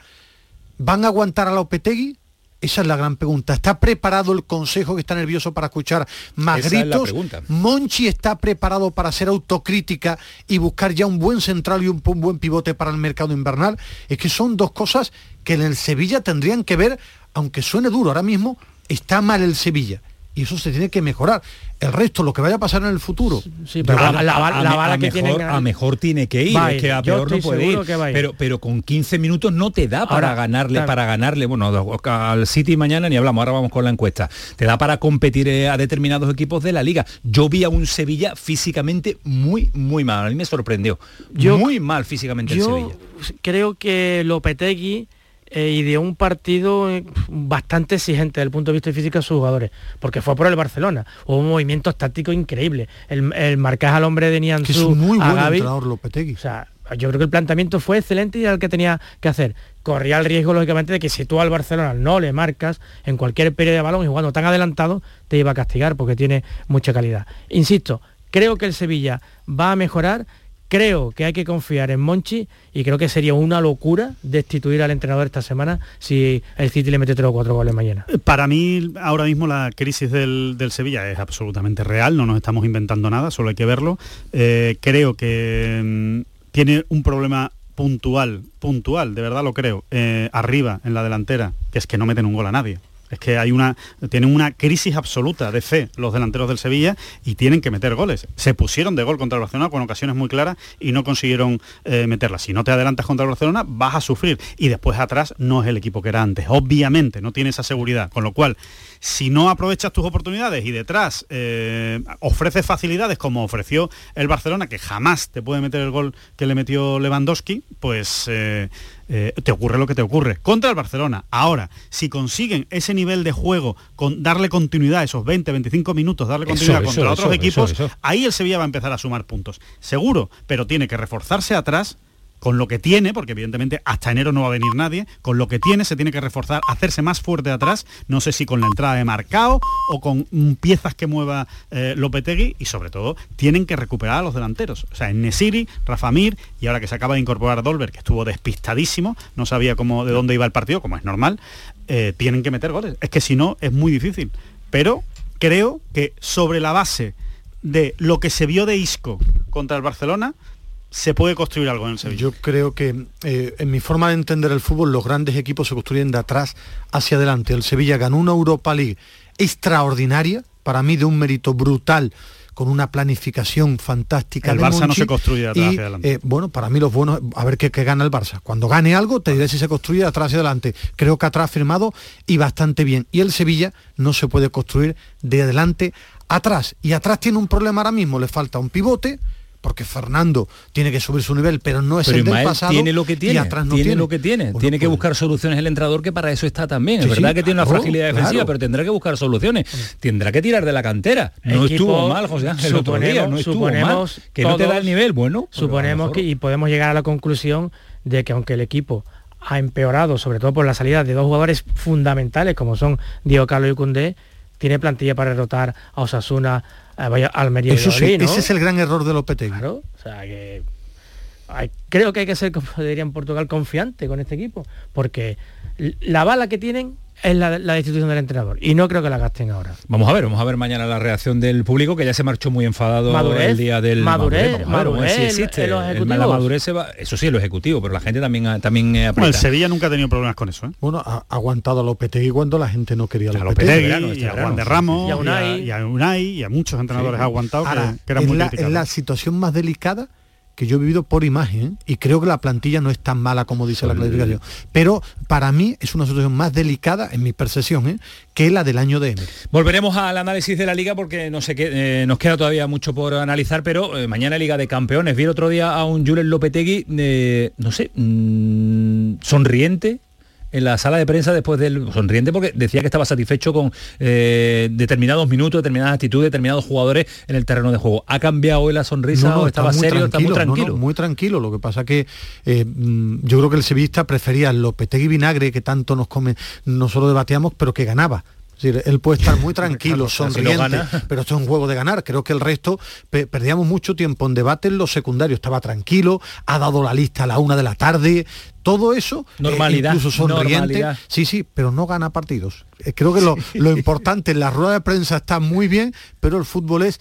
¿Van a aguantar a la Opetegui? Esa es la gran pregunta. ¿Está preparado el Consejo que está nervioso para escuchar más gritos? ¿Monchi está preparado para hacer autocrítica y buscar ya un buen central y un, buen pivote para el mercado invernal? Es que son dos cosas que en el Sevilla tendrían que ver, aunque suene duro ahora mismo, está mal el Sevilla. Y eso se tiene que mejorar. El resto, lo que vaya a pasar en el futuro. Sí, pero a, la, bala que mejor, a mejor tiene que ir, es que a peor no puede ir. Pero, pero con 15 minutos no te da para ganarle, para ganarle, bueno, al City mañana ni hablamos, ahora vamos con la encuesta. Te da para competir eh, a determinados equipos de la liga. Yo vi a un Sevilla físicamente muy, muy mal. A mí me sorprendió. Yo, muy mal físicamente el Sevilla. Creo que Lopetegui eh, y de un partido eh, bastante exigente desde el punto de vista físico a sus jugadores, porque fue por el Barcelona. Hubo movimientos tácticos increíbles. El, el marcaje al hombre de Nianzú, que es muy buen entrenador Lopetegui. O sea, yo creo que el planteamiento fue excelente y era el que tenía que hacer. Corría el riesgo, lógicamente, de que si tú al Barcelona no le marcas en cualquier periodo de balón y jugando tan adelantado, te iba a castigar porque tiene mucha calidad. Insisto, creo que el Sevilla va a mejorar Creo que hay que confiar en Monchi y creo que sería una locura destituir al entrenador esta semana si el City le mete tres o cuatro goles mañana. Para mí, ahora mismo la crisis del, Sevilla es absolutamente real, no nos estamos inventando nada, solo hay que verlo. Eh, creo que mm, tiene un problema puntual, puntual, de verdad lo creo, eh, arriba en la delantera, que es que no meten un gol a nadie. Es que hay una, tienen una crisis absoluta de fe los delanteros del Sevilla y tienen que meter goles. Se pusieron de gol contra el Barcelona con ocasiones muy claras y no consiguieron eh, meterlas. Si no te adelantas contra el Barcelona, vas a sufrir. Y después atrás no es el equipo que era antes. Obviamente, no tiene esa seguridad. Con lo cual, si no aprovechas tus oportunidades y detrás eh, ofreces facilidades como ofreció el Barcelona, que jamás te puede meter el gol que le metió Lewandowski, pues... Eh, eh, te ocurre lo que te ocurre. Contra el Barcelona. Ahora, si consiguen ese nivel de juego, con darle continuidad, esos 20, 25 minutos, darle continuidad contra otros equipos, ahí el Sevilla va a empezar a sumar puntos. Seguro, pero tiene que reforzarse atrás con lo que tiene, porque evidentemente hasta enero no va a venir nadie, con lo que tiene se tiene que reforzar, hacerse más fuerte atrás, no sé si con la entrada de Marcao o con piezas que mueva eh, Lopetegui y sobre todo tienen que recuperar a los delanteros. O sea, en Nesiri, Rafamir y ahora que se acaba de incorporar Dolber, que estuvo despistadísimo, no sabía cómo, de dónde iba el partido, como es normal, eh, tienen que meter goles. Es que si no, es muy difícil. Pero creo que sobre la base de lo que se vio de Isco contra el Barcelona, se puede construir algo en el Sevilla. Yo creo que eh, en mi forma de entender el fútbol, los grandes equipos se construyen de atrás hacia adelante. El Sevilla ganó una Europa League extraordinaria, para mí de un mérito brutal con una planificación fantástica. El Barça no se construye de atrás hacia adelante. Eh, bueno, para mí los buenos, a ver qué, gana el Barça. Cuando gane algo, te diré si se construye de atrás hacia adelante. Creo que atrás ha firmado y bastante bien. Y el Sevilla no se puede construir de adelante atrás. Y atrás tiene un problema ahora mismo, le falta un pivote, porque Fernando tiene que subir su nivel, pero no es el del pasado. Tiene lo que tiene, atrás no tiene, lo que tiene. tiene que pues buscar soluciones el entrenador que para eso está también. es verdad que tiene una fragilidad defensiva, pero tendrá que buscar soluciones. Tendrá que tirar de la cantera. No estuvo mal, José Ángel, el otro día, no estuvo mal. Que no te da el nivel, bueno. Pues suponemos que y podemos llegar a la conclusión de que aunque el equipo ha empeorado, sobre todo por la salida de dos jugadores fundamentales como son Diego Carlos y Cundé, tiene plantilla para derrotar a Osasuna, Almería Eso sí, ese es el gran error de Lopetegui. Claro, o sea que creo que hay que ser, como diría en Portugal, confiante con este equipo, porque la bala que tienen es la, la, destitución del entrenador y no creo que la gasten ahora. Vamos a ver, vamos a ver mañana la reacción del público que ya se marchó muy enfadado el día del madurez, madurez, si existe. la madurez se va, eso sí, lo ejecutivo, pero la gente también también bueno, el Sevilla nunca ha tenido problemas con eso. ¿eh? Bueno, ha aguantado a Lopetegui cuando la gente no quería a Lopetegui, Lopetegui y a Juan de Ramos, y a Unai, y a, Unai, y a muchos entrenadores ha aguantado que, eran muy la, en la situación más delicada que yo he vivido por imagen y creo que la plantilla no es tan mala como dice la clasificación. Pero para mí es una situación más delicada, en mi percepción, ¿eh? que la del año de Emery. Volveremos al análisis de la liga porque no sé qué, eh, nos queda todavía mucho por analizar, pero eh, mañana Liga de Campeones. Vi el otro día a un Julen Lopetegui, no sé, mm, sonriente, en la sala de prensa después del sonriente porque decía que estaba satisfecho con eh, determinados minutos, determinadas actitudes, determinados jugadores en el terreno de juego. ¿Ha cambiado hoy la sonrisa o estaba serio? está muy tranquilo. muy tranquilo. Lo que pasa que eh, mm, yo creo que el sevillista prefería el Lopetegui Vinagre que tanto nos come, nosotros debatíamos, pero que ganaba él puede estar muy [laughs] tranquilo, sonriente, pero esto es un juego de ganar. Creo que el resto perdíamos mucho tiempo en debate en los secundarios. Estaba tranquilo, ha dado la lista a la una de la tarde, todo eso, eh, normalidad, incluso sonriente. Sí, sí, pero no gana partidos. Eh, creo que lo, [laughs] lo importante en la rueda de prensa está muy bien, pero el fútbol es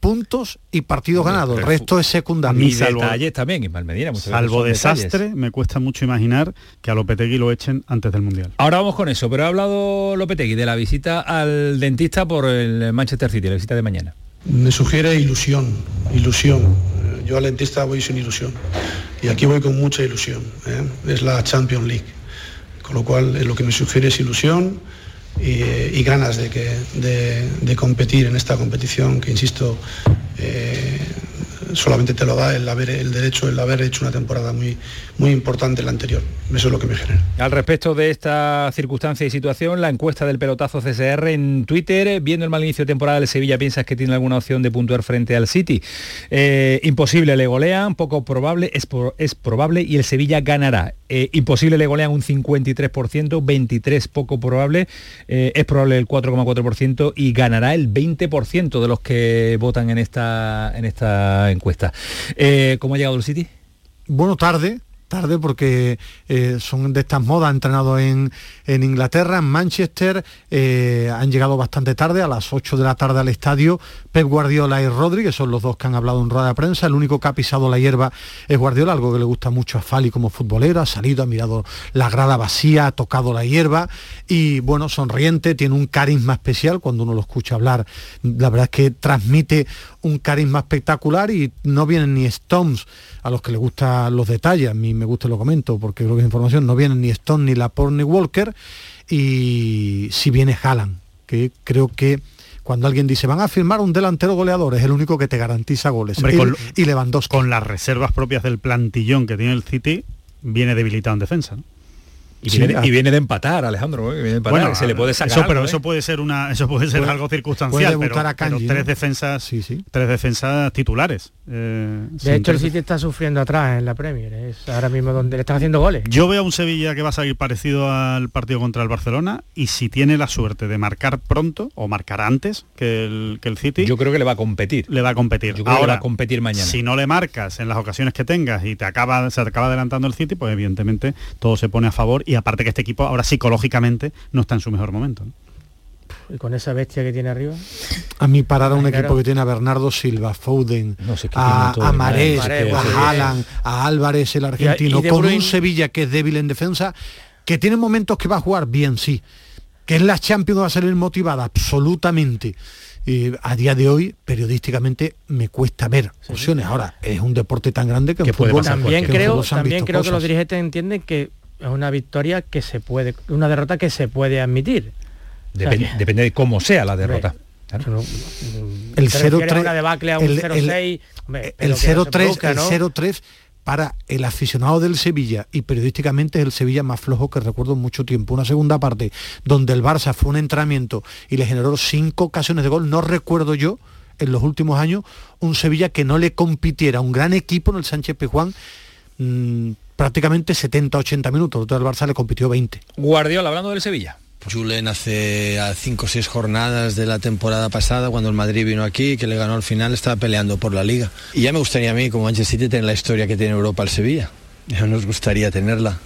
puntos y partidos ganados. El resto es secundario. Y detalles también, Ismael Medina. Salvo desastre, me cuesta mucho imaginar que a Lopetegui lo echen antes del Mundial. Ahora vamos con eso, pero ha hablado Lopetegui de la visita al dentista por el Manchester City, la visita de mañana. Me sugiere ilusión, ilusión. Yo al dentista voy sin ilusión y aquí voy con mucha ilusión. ¿eh? Es la Champions League, con lo cual eh, lo que me sugiere es ilusión y, ganas de, que, de, competir en esta competición que, insisto, eh, solamente te lo da el haber el derecho el haber hecho una temporada muy muy importante la anterior. Eso es lo que me genera. Al respecto de esta circunstancia y situación la encuesta del pelotazo CSR en Twitter viendo el mal inicio de temporada del Sevilla piensas que tiene alguna opción de puntuar frente al City eh, imposible le golean poco probable es, es probable y el Sevilla ganará. Eh, imposible le golean un 53% 23 poco probable eh, es probable el 4,4% y ganará el 20% de los que votan en esta en esta encuesta. Eh, ¿Cómo ha llegado el City? Bueno, tarde, tarde porque eh, son de estas modas, han entrenado en, Inglaterra, en Manchester, eh, han llegado bastante tarde, a las 8 de la tarde al estadio. Pep Guardiola y Rodri, que son los dos que han hablado en rueda de prensa, el único que ha pisado la hierba es Guardiola, algo que le gusta mucho a Fali como futbolero, ha salido, ha mirado la grada vacía, ha tocado la hierba y bueno, sonriente, tiene un carisma especial cuando uno lo escucha hablar, la verdad es que transmite un carisma espectacular y no vienen ni Stones a los que les gustan los detalles, a mí me gusta lo comento porque creo que es información, no vienen ni Stone ni Laporte ni Walker y si viene Haaland, que creo que cuando alguien dice van a firmar un delantero goleador, es el único que te garantiza goles. y Lewandowski. Con las reservas propias del plantillón que tiene el City, viene debilitado en defensa. Y, viene, de empatar, Alejandro. ¿eh? Bueno, se le puede sacar. Eso, pero eso puede ser una, eso puede ser algo circunstancial. pero, tres defensas, sí, sí. tres defensas titulares. Eh, de hecho, el City está sufriendo atrás en la Premier. Es ahora mismo donde le están haciendo goles. Yo veo a un Sevilla que va a salir parecido al partido contra el Barcelona y si tiene la suerte de marcar pronto o marcar antes que el, que el City. Yo creo que le va a competir. Le va a competir. Ahora, va a competir mañana. Si no le marcas en las ocasiones que tengas y te acaba, se acaba adelantando el City, pues evidentemente todo se pone a favor y aparte que este equipo ahora psicológicamente no está en su mejor momento. Y con esa bestia que tiene arriba. A mí parar a un equipo que tiene a Bernardo Silva, Foden, a, a Marés, a Haaland, a Álvarez, el argentino, con un Sevilla que es débil en defensa, que tiene momentos que va a jugar bien, sí. Que en la Champions va a salir motivada, absolutamente. Y a día de hoy, periodísticamente, me cuesta ver opciones. Ahora, es un deporte tan grande que, que puede También creo, también creo que los dirigentes entienden que es una victoria que se puede, una derrota que se puede admitir. Depende, de cómo sea la derrota. El 0-3 el 0-3 para el aficionado del Sevilla y periodísticamente es el Sevilla más flojo que recuerdo mucho tiempo. Una segunda parte donde el Barça fue un entrenamiento y le generó cinco ocasiones de gol. No recuerdo yo en los últimos años un Sevilla que no le compitiera un gran equipo en el Sánchez Pizjuán mm, prácticamente 70-80 minutos, el Barça le compitió 20. Guardiola, hablando del Sevilla. Julen hace a 5 o 6 jornadas de la temporada pasada, cuando el Madrid vino aquí, que le ganó al final, estaba peleando por la liga. Y ya me gustaría a mí, como Manchester City, tener la historia que tiene Europa el Sevilla. Ya nos gustaría tenerla.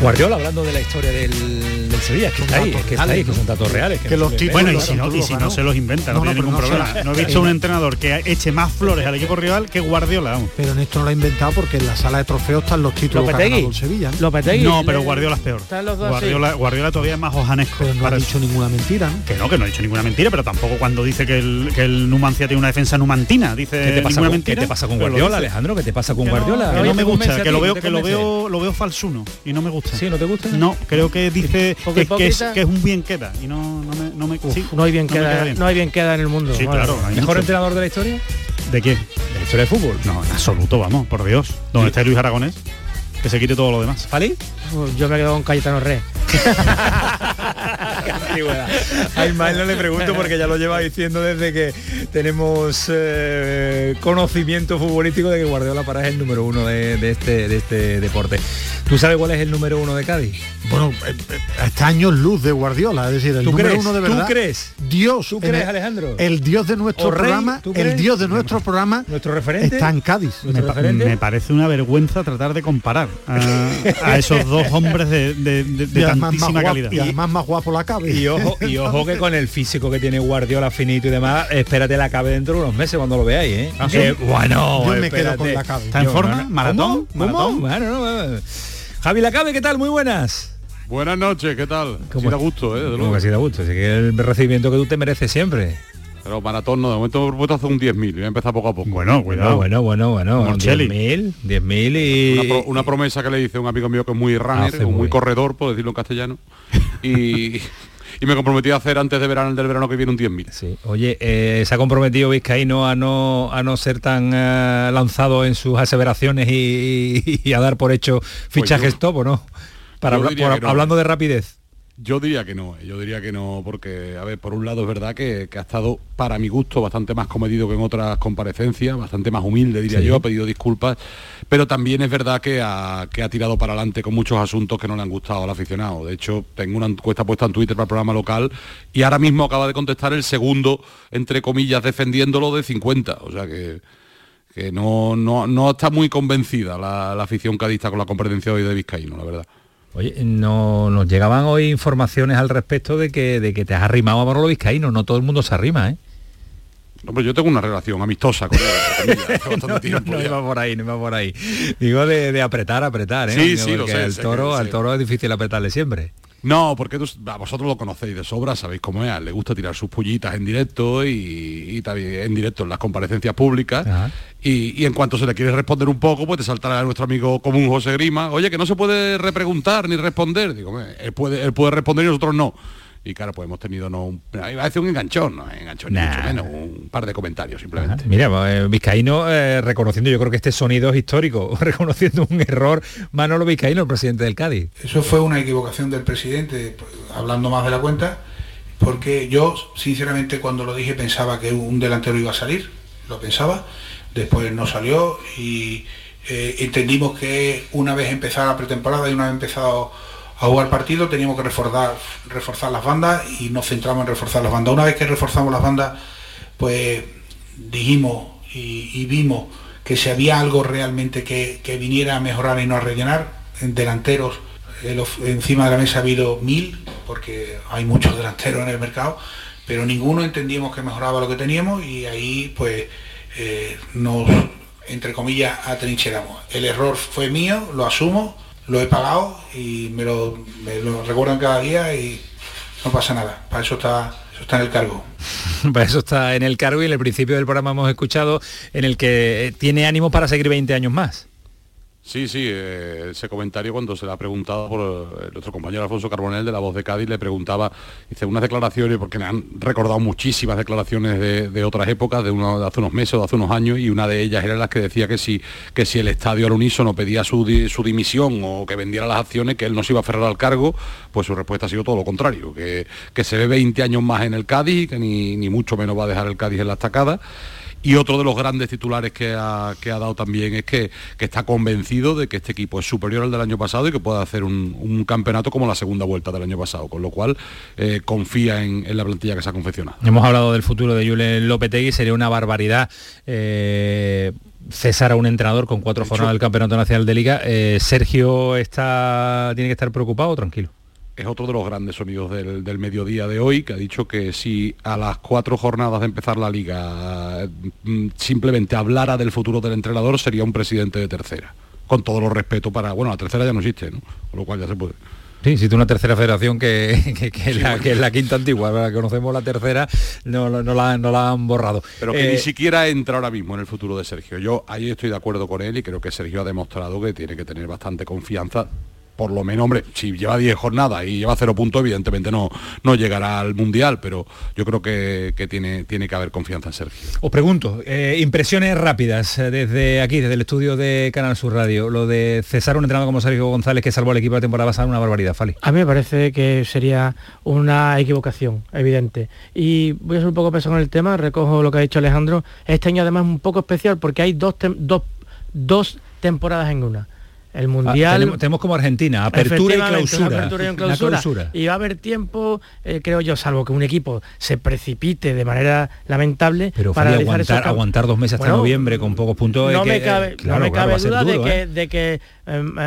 Guardiola hablando de la historia del, Sevilla, que está, ahí, que está ahí, que son datos reales. Que, los bueno, y si, no, y si no, se los inventa, no, tiene ningún problema. No he visto un entrenador que eche más flores al equipo rival que Guardiola. Vamos. Pero en esto no lo ha inventado porque en la sala de trofeos están los títulos del Sevilla. ¿no? no, pero Guardiola es peor. Guardiola, Guardiola todavía es más hojanesco. Pero no ha dicho ninguna mentira, ¿no? Que no, que no ha dicho ninguna mentira, pero tampoco cuando dice que el, que el Numancia tiene una defensa numantina, dice ¿Qué te pasa, con, ¿Qué te pasa con Guardiola, Alejandro? ¿Qué te pasa con Guardiola? Que no me gusta, que lo veo, que lo veo, lo veo falsuno y no me gusta. ¿Sí? ¿No te gusta? No, creo que dice que, es, un bien queda y no, no me, no, hay bien queda, no hay bien queda en el mundo. Sí, claro. ¿Mejor entrenador de la historia? ¿De qué? De la historia de fútbol. No, en absoluto, vamos, por Dios. Donde está Luis Aragonés, que se quite todo lo demás. ¿Fali? Yo me quedo con Cayetano Re. [laughs] A Ismael no le pregunto porque ya lo lleva diciendo desde que tenemos eh, conocimiento futbolístico de que Guardiola para es el número uno de, este, de este deporte. ¿Tú sabes cuál es el número uno de Cádiz? Bueno, eh, eh, este año luz de Guardiola, es decir, el número uno de verdad. ¿Tú crees? Dios. ¿Tú crees, Alejandro? El Dios de nuestro programa, el Dios de nuestro programa, nuestro referente está en Cádiz. Me, parece una vergüenza tratar de comparar a, [laughs] esos dos hombres de, de, tantísima calidad. y además más guapo la cabe. y, ojo, y [laughs] ojo que con el físico que tiene Guardiola finito y demás, espérate la cabe dentro de unos meses cuando lo veáis, ¿eh? ¿Ah, bueno, yo me quedo con la cabe. ¿Está en forma? ¿Maratón? ¿Maratón? Bueno, no, Javi Lacabe, ¿qué tal? Muy buenas. Buenas noches, ¿qué tal? Sí da gusto, ¿eh? De luego. sí da gusto, así que el recibimiento que tú te mereces siempre. Pero maratón no, de momento me he propuesto hacer un 10.000, voy a empezar poco a poco. Bueno, bueno, bueno, bueno, bueno. 10.000, 10.000 y... Una, una, promesa que le dice un amigo mío que es muy runner, muy, muy corredor, por decirlo en castellano. y... [laughs] y me comprometí a hacer antes de verano del verano que viene un 10.000. Sí. Oye, eh, ¿se ha comprometido Vizcaíno a no, a no ser tan eh, lanzado en sus aseveraciones y, a dar por hecho pues fichajes top o no? Para hablando de rapidez. Yo diría que no, eh, yo diría que no, porque, a ver, por un lado es verdad que, ha estado, para mi gusto, bastante más comedido que en otras comparecencias, bastante más humilde, diría yo, ha pedido disculpas, pero también es verdad que ha, que ha tirado para adelante con muchos asuntos que no le han gustado al aficionado. De hecho, tengo una encuesta puesta en Twitter para el programa local y ahora mismo acaba de contestar el segundo, entre comillas, defendiéndolo de 50, o sea que que no, no, está muy convencida la, la afición cadista con la competencia hoy de Vizcaíno, la verdad. Oye, no, nos llegaban hoy informaciones al respecto de que, de que te has arrimado a Manolo Vizcaíno, no todo el mundo se arrima, ¿eh? Hombre, yo tengo una relación amistosa con él. [laughs] no, iba por ahí, no iba por ahí. Digo de, apretar, apretar, ¿eh? Sí, sí, lo sé, al toro, al toro es difícil apretarle siempre. No, porque vosotros lo conocéis de sobra, sabéis cómo es, le gusta tirar sus pullitas en directo y, también en directo en las comparecencias públicas. Y, en cuanto se le quiere responder un poco, pues te saltará nuestro amigo común José Grima, oye, que no se puede repreguntar ni responder. Digo, él puede, él puede responder y nosotros no. Y claro, pues hemos tenido no un, iba a decir un enganchón, no enganchón ni mucho menos, un par de comentarios simplemente. Mira, eh, Vizcaíno eh, reconociendo, yo creo que este sonido es histórico, [laughs] reconociendo un error, Manolo Vizcaíno, el presidente del Cádiz. Eso fue una equivocación del presidente, pues, hablando más de la cuenta, porque yo sinceramente cuando lo dije pensaba que un delantero iba a salir, lo pensaba, después no salió y eh, entendimos que una vez empezada la pretemporada y una vez empezado a jugar partido teníamos que reforzar, reforzar las bandas y nos centramos en reforzar las bandas. Una vez que reforzamos las bandas, pues dijimos y, vimos que si había algo realmente que, viniera a mejorar y no a rellenar, en delanteros, encima de la mesa ha habido mil, porque hay muchos delanteros en el mercado, pero ninguno entendíamos que mejoraba lo que teníamos y ahí pues eh, nos, entre comillas, atrincheramos. El error fue mío, lo asumo, lo he pagado y me lo, recuerdan cada día y no pasa nada. Para eso está, eso está en el cargo. [laughs] para eso está en el cargo y en el principio del programa hemos escuchado en el que tiene ánimo para seguir 20 años más. Sí, sí, eh, ese comentario cuando se le ha preguntado por eh, nuestro compañero Alfonso Carbonel de La Voz de Cádiz, le preguntaba, dice, unas declaraciones, porque me han recordado muchísimas declaraciones de, otras épocas, de, de hace unos meses o de hace unos años, y una de ellas era la que decía que si, que si el estadio al unísono pedía su, su dimisión o que vendiera las acciones, que él no se iba a aferrar al cargo, pues su respuesta ha sido todo lo contrario, que, que se ve 20 años más en el Cádiz, que ni, ni mucho menos va a dejar el Cádiz en la estacada. Y otro de los grandes titulares que ha, dado también es que, está convencido de que este equipo es superior al del año pasado y que puede hacer un, campeonato como la segunda vuelta del año pasado, con lo cual eh, confía en, la plantilla que se ha confeccionado. Hemos hablado del futuro de Julen Lopetegui, sería una barbaridad. Eh, cesar a un entrenador con cuatro jornadas del Campeonato Nacional de Liga. Eh, Sergio está, tiene que estar preocupado o tranquilo es otro de los grandes sonidos del, mediodía de hoy, que ha dicho que si a las cuatro jornadas de empezar la liga mm, simplemente hablara del futuro del entrenador, sería un presidente de tercera. Con todo los respeto para... Bueno, la tercera ya no existe, ¿no? Con lo cual ya se puede. Sí, existe una tercera federación que, [laughs] es la, quinta antigua, conocemos la tercera, no, no, la, no la han borrado. Pero que ni eh, siquiera entra ahora mismo en el futuro de Sergio. Yo ahí estoy de acuerdo con él y creo que Sergio ha demostrado que tiene que tener bastante confianza por lo menos, hombre, si lleva 10 jornadas y lleva 0 puntos, evidentemente no, no llegará al Mundial, pero yo creo que, tiene, tiene que haber confianza en Sergio. Os pregunto, eh, impresiones rápidas eh, desde aquí, desde el estudio de Canal Sur Radio, lo de cesar un entrenador como Sergio González que salvó al equipo de temporada pasada, una barbaridad, Fali. A mí me parece que sería una equivocación, evidente. Y voy a ser un poco pesado con el tema, recojo lo que ha dicho Alejandro. Este año además es un poco especial porque hay dos, dos, dos temporadas en una el Mundial... Ah, tenemos, como Argentina, apertura y clausura. clausura, y va a haber tiempo, eh, creo yo, salvo que un equipo se precipite de manera lamentable Pero para aguantar, aguantar dos meses hasta noviembre con pocos puntos... No, me, cabe, no me cabe duda de que, de que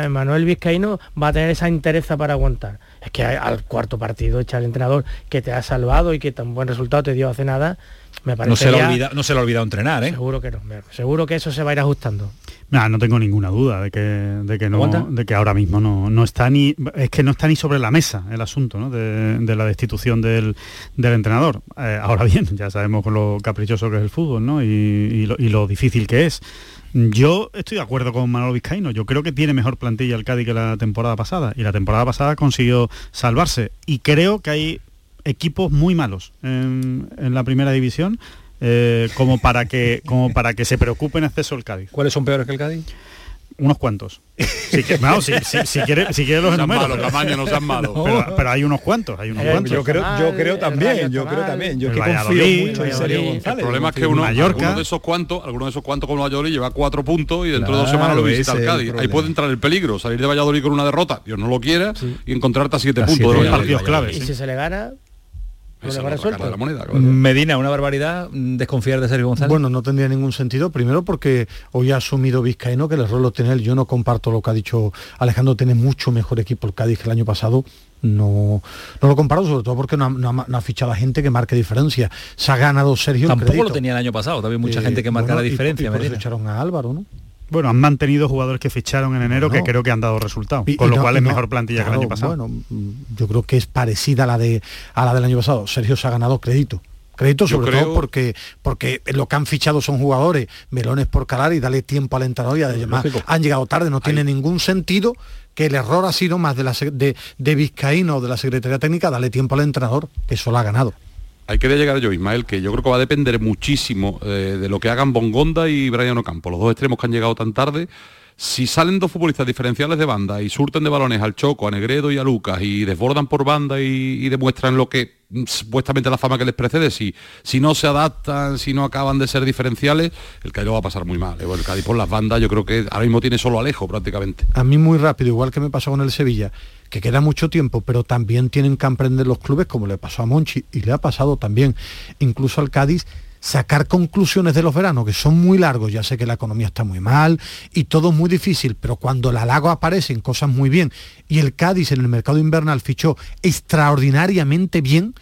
Manuel Vizcaíno va a tener esa interés para aguantar. Es que al cuarto partido echa el entrenador que te ha salvado y que tan buen resultado te dio hace nada no se, le olvida, no se le ha olvidado entrenar, ¿eh? Seguro que no. Seguro que eso se va a ir ajustando. No tengo ninguna duda de que, de que, no, de que ahora mismo no, no, está ni es que no está ni sobre la mesa el asunto ¿no? de, la destitución del, del entrenador. Eh, ahora bien, ya sabemos con lo caprichoso que es el fútbol ¿no? y, lo, y lo difícil que es. Yo estoy de acuerdo con Manuel Vizcaíno. Yo creo que tiene mejor plantilla el Cádiz que la temporada pasada. Y la temporada pasada consiguió salvarse. Y creo que hay equipos muy malos en, la primera división eh, como para que como para que se preocupe en exceso el Cádiz. ¿Cuáles son peores que el Cádiz? Unos cuantos. Si, quiere, los números. no sean malos. Pero, hay unos cuantos, hay unos cuantos. Yo creo, yo creo también, yo creo también. Yo que confío mucho en Sergio González. El problema es que uno, alguno de esos cuantos, alguno de esos cuantos como Valladolid lleva cuatro puntos y dentro de dos semanas lo visita al Cádiz. Ahí puede entrar el peligro, salir de Valladolid con una derrota, Dios no lo quiera, y encontrarte a siete puntos. de partidos claves. Y si se le gana, Medina, una barbaridad desconfiar de Sergio González. Bueno, no tendría ningún sentido. Primero porque hoy ha asumido Vizcaíno que el error lo tiene él. Yo no comparto lo que ha dicho Alejandro, tiene mucho mejor equipo el Cádiz que el año pasado. No, no lo comparo, sobre todo porque no ha, fichado a gente que marque diferencia. Se ha ganado Sergio. Tampoco lo tenía el año pasado, también mucha eh, gente que marca la diferencia. Y, echaron a Álvaro, ¿no? Bueno, han mantenido jugadores que ficharon en enero que creo que han dado resultados, con lo cual es mejor plantilla que el año pasado. Bueno, yo creo que es parecida a la de a la del año pasado. Sergio se ha ganado crédito. Crédito sobre todo porque, porque lo que han fichado son jugadores, melones por calar y darle tiempo al entrenador y además han llegado tarde, no tiene ningún sentido que el error ha sido más de, la, de, de Vizcaíno o de la Secretaría Técnica darle tiempo al entrenador, que eso lo ha ganado. Hay que llegar yo, Ismael, que yo creo que va a depender muchísimo eh, de lo que hagan Bongonda y Brian Ocampo, los dos extremos que han llegado tan tarde. Si salen dos futbolistas diferenciales de banda y surten de balones al Choco, a Negredo y a Lucas y desbordan por banda y, demuestran lo que mm, supuestamente la fama que les precede, si, si no se adaptan, si no acaban de ser diferenciales, el Cádiz va a pasar muy mal. ¿eh? El Cádiz por las bandas yo creo que ahora mismo tiene solo Alejo prácticamente. A mí muy rápido, igual que me pasó con el Sevilla que queda mucho tiempo, pero también tienen que emprender los clubes, como le pasó a Monchi y le ha pasado también incluso al Cádiz, sacar conclusiones de los veranos, que son muy largos, ya sé que la economía está muy mal y todo es muy difícil, pero cuando la lago aparecen cosas muy bien y el Cádiz en el mercado invernal fichó extraordinariamente bien,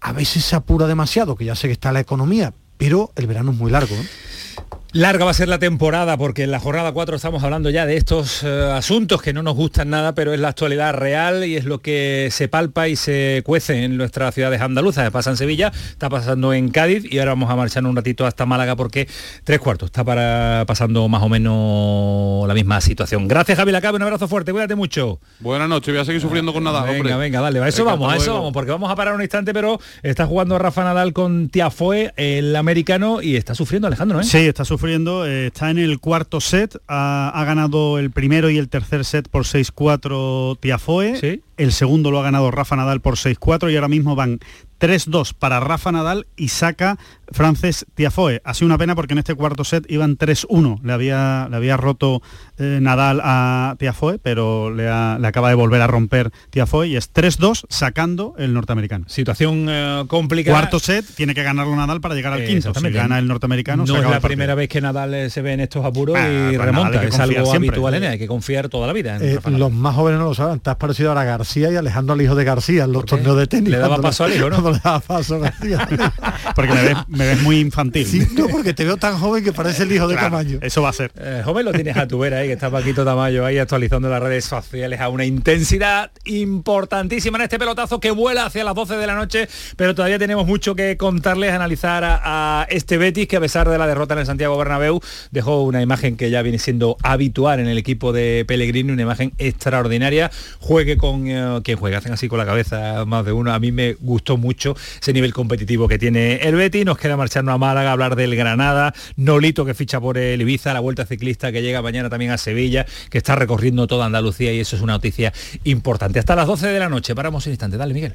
a veces se apura demasiado, que ya sé que está la economía, pero el verano es muy largo. Larga va a ser la temporada porque en la jornada 4 estamos hablando ya de estos eh, asuntos que no nos gustan nada, pero es la actualidad real y es lo que se palpa y se cuece en nuestras ciudades andaluzas. Pasa en Sevilla, está pasando en Cádiz y ahora vamos a marchar un ratito hasta Málaga porque tres cuartos está para, pasando más o menos la misma situación. Gracias Javi Lacabe, un abrazo fuerte, cuídate mucho. Buenas noches, voy a seguir sufriendo con nada. Venga, venga, dale, a eso vamos, a eso vamos, porque vamos a parar un instante, pero está jugando Rafa Nadal con Tiafoe, el americano, y está sufriendo Alejandro, ¿eh? Sí, está sufriendo eh, está en el cuarto set, ha, ganado el primero y el tercer set por 6-4 Tiafoe, el segundo lo ha ganado Rafa Nadal por 6-4 y ahora mismo van 3-2 para Rafa Nadal y saca Frances Tiafoe. Ha sido una pena porque en este cuarto set iban 3-1. Le había, le había roto eh, Nadal a Tiafoe, pero le, acaba de volver a romper Tiafoe y es 3-2 sacando el norteamericano. Situación eh, complicada. Cuarto set, tiene que ganarlo Nadal para llegar al quinto. Si gana el norteamericano, no es la primera vez que Nadal eh, se ve en estos apuros ah, y pues remonta. Es algo habitual en él, hay que confiar toda la vida. los más jóvenes no lo saben. Te has parecido a García y Alejandro al hijo de García en los torneos de tenis. Le daba paso al hijo, ¿no? [laughs] porque me ves, muy infantil. Sí, no, porque te veo tan joven que parece el hijo de Tamayo. Eso va a ser. Eh, joven lo tienes a tu vera ahí, que está Paquito Tamayo ahí actualizando las redes sociales a una intensidad importantísima en este pelotazo que vuela hacia las 12 de la noche, pero todavía tenemos mucho que contarles, analizar a, este Betis que a pesar de la derrota en el Santiago Bernabéu dejó una imagen que ya viene siendo habitual en el equipo de Pellegrini, una imagen extraordinaria. Juegue con eh, quien juegue, hacen así con la cabeza más de uno. A mí me gustó mucho ese nivel competitivo que tiene el Betis. Nos queda marcharnos a Málaga, hablar del Granada, Nolito que ficha por el Ibiza, la vuelta ciclista que llega mañana también a Sevilla, que está recorriendo toda Andalucía y eso es una noticia importante. Hasta las 12 de la noche, paramos un instante. Dale, Miguel.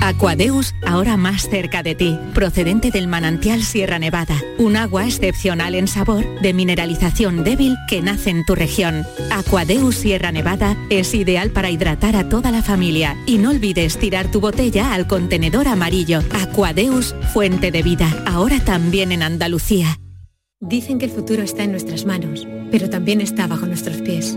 Aquadeus, ahora más cerca de ti, procedente del manantial Sierra Nevada, un agua excepcional en sabor, de mineralización débil que nace en tu región. Aquadeus Sierra Nevada es ideal para hidratar a toda la familia y no olvides tirar tu botella al contenedor amarillo. Aquadeus, fuente de vida, ahora también en Andalucía. Dicen que el futuro está en nuestras manos, pero también está bajo nuestros pies.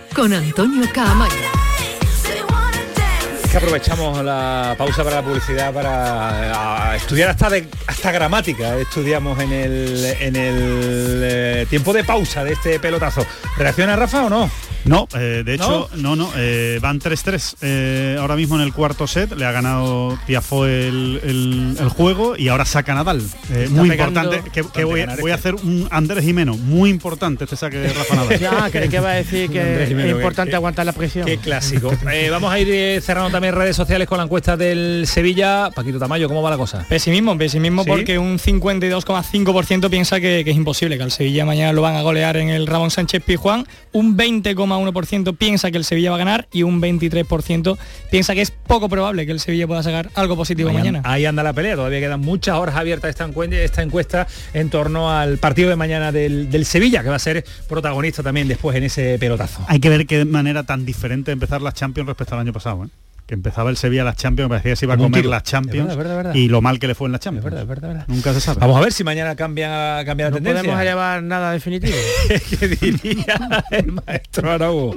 con Antonio Caamaño. Que aprovechamos la pausa para la publicidad para estudiar hasta de, hasta gramática. Estudiamos en el en el eh, tiempo de pausa de este pelotazo. ¿Reacciona Rafa o no? No, eh, de hecho, no, no, eh, van 3-3. Eh, ahora mismo en el cuarto set le ha ganado Tiafo el, el, el juego y ahora saca Nadal. Eh, muy pegando- importante, que, que voy, voy a hacer un Andrés Jimeno, muy importante este saque de Rafa Nadal. [laughs] Ya, que va a decir que Jimeno, es importante que- aguantar la presión. Qué clásico. [laughs] Eh, vamos a ir cerrando también redes sociales con la encuesta del Sevilla. Paquito Tamayo, ¿cómo va la cosa? Pesimismo, pesimismo ¿Sí? porque un 52,5% piensa que, que es imposible, que al Sevilla mañana lo van a golear en el Ramón Sánchez Pizjuán, un 20,1% piensa que el Sevilla va a ganar y un 23% piensa que es poco probable que el Sevilla pueda sacar algo positivo mañana. ahí anda la pelea, todavía quedan muchas horas abiertas esta encuesta, esta encuesta en torno al partido de mañana del, del Sevilla, que va a ser protagonista también después en ese pelotazo. Hay que ver qué manera tan diferente empezar las Champions respecto al año pasado. ¿eh? Que empezaba el Sevilla las Champions, me parecía que se iba a comer las Champions Es verdad, es verdad, es verdad. y lo mal que le fue en las Champions. Nunca se sabe. Vamos a ver si mañana cambia, cambia la No tendencia. podemos llevar nada definitivo. [laughs] ¿Qué diría el maestro Araújo?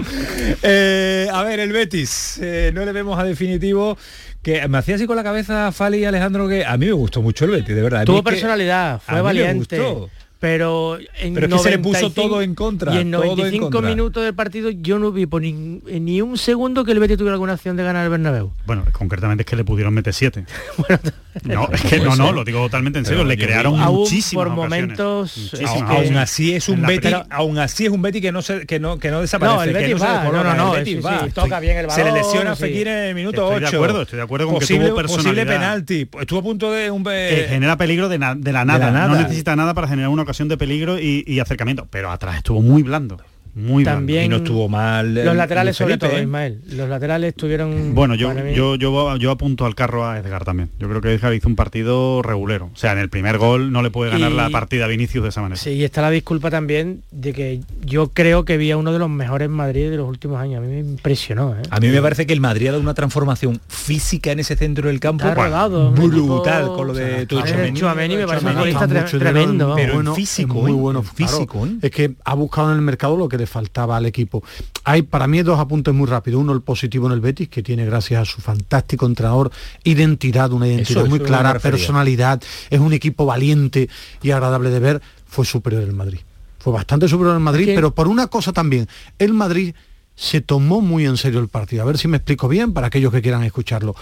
Eh, a ver, el Betis, eh, no le vemos a definitivo que me hacía así con la cabeza Fali y Alejandro que a mí me gustó mucho el Betis, de verdad. Tuvo que- personalidad, a fue me valiente. gustó. Pero en Pero es que se le puso 95 todo en contra, Y en todo en 95 minutos del partido yo no vi por ni, ni un segundo que el Betis tuviera alguna acción de ganar el Bernabéu. Bueno, concretamente es que le pudieron meter siete. [laughs] no, es que no, no, lo digo totalmente en serio. Pero Le crearon digo- Aún muchísimas por ocasiones. momentos Muchísimas Aún, así es un Betis, primera- aún así es un Betis que no se, que no, que no desaparece, No, el que Betis no se va, descoloca, no, no, no, el Betis sí, va. sí, toca bien el Se le lesiona a sí. Fekir en el minuto Estoy 8. de acuerdo, estoy de acuerdo con que posible, tuvo posible personalidad. penalti. Estuvo a punto de un que genera peligro de, la nada. No necesita nada para generar una ocasión de peligro y, acercamiento. Pero atrás estuvo muy blando. Muy También Y no estuvo mal. Los el- laterales sobre todo, ¿eh? Ismael. Los laterales estuvieron... Bueno, yo, yo, yo, yo apunto al carro a Edgar también. Yo creo que Edgar hizo un partido regulero. O sea, en el primer gol no le puede ganar Y- la partida a Vinicius de esa manera. Sí, y está la disculpa también de que yo creo que vi a uno de los mejores Madrid de los últimos años. A mí me impresionó, ¿eh? A mí me parece que el Madrid ha dado una transformación física en ese centro del campo Está rodado, un brutal con lo de o sea, me parece un futbolista tremendo. en- Pero en bueno, físico, muy ¿eh? bueno En físico. ¿eh? Es que ha buscado en el mercado lo que le faltaba al equipo. Hay para mí dos apuntes muy rápidos. Uno, el positivo en el Betis, que tiene gracias a su fantástico entrenador identidad, una identidad Eso, muy eso clara, personalidad. Es un equipo valiente y agradable de ver. Fue superior el Madrid. Fue bastante superior al Madrid, pero por una cosa también. El Madrid se tomó muy en serio el partido. A ver si me explico bien para aquellos que quieran escucharlo.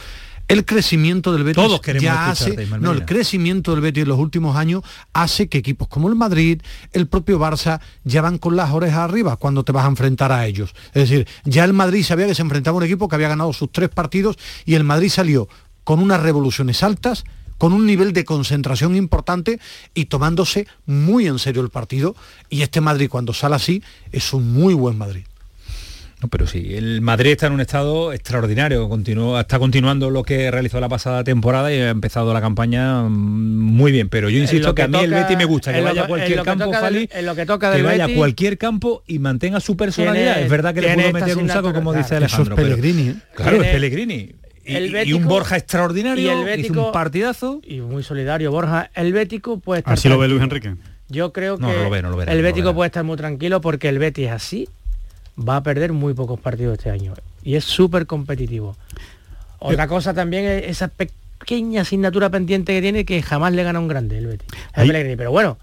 El crecimiento del Betis Todos queremos ya hace, no, el crecimiento del Betis en los últimos años hace que equipos como el Madrid, el propio Barça, ya van con las orejas arriba cuando te vas a enfrentar a ellos. Es decir, ya el Madrid sabía que se enfrentaba a un equipo que había ganado sus tres partidos y el Madrid salió con unas revoluciones altas, con un nivel de concentración importante y tomándose muy en serio el partido. Y este Madrid cuando sale así es un muy buen Madrid. No, pero sí, el Madrid está en un estado extraordinario, continuó, está continuando lo que realizó la pasada temporada y ha empezado la campaña mm, muy bien, pero yo insisto que, a mí el Betis me gusta, que vaya a cualquier en lo que campo, del- Fali, en lo que toca que del vaya a cualquier campo y mantenga su personalidad. Tiene- es verdad que le esta meter un saco, como dice. Alejandro. Eso es pero- Pellegrini, ¿eh? Claro, es Pellegrini. Y, el y Bético- un Borja extraordinario, y el hizo Bético- un partidazo. Y muy solidario, Borja. El Bético puede estar... Así lo ve Luis. Enrique. Yo creo que No, no lo ve, no lo verá, el no lo Bético puede estar muy tranquilo porque el Betis así va a perder muy pocos partidos este año. Y es súper competitivo. Otra cosa también es esa pequeña asignatura pendiente que tiene que jamás le gana un grande el Betis. El Ahí- Pellegrini. Pero bueno,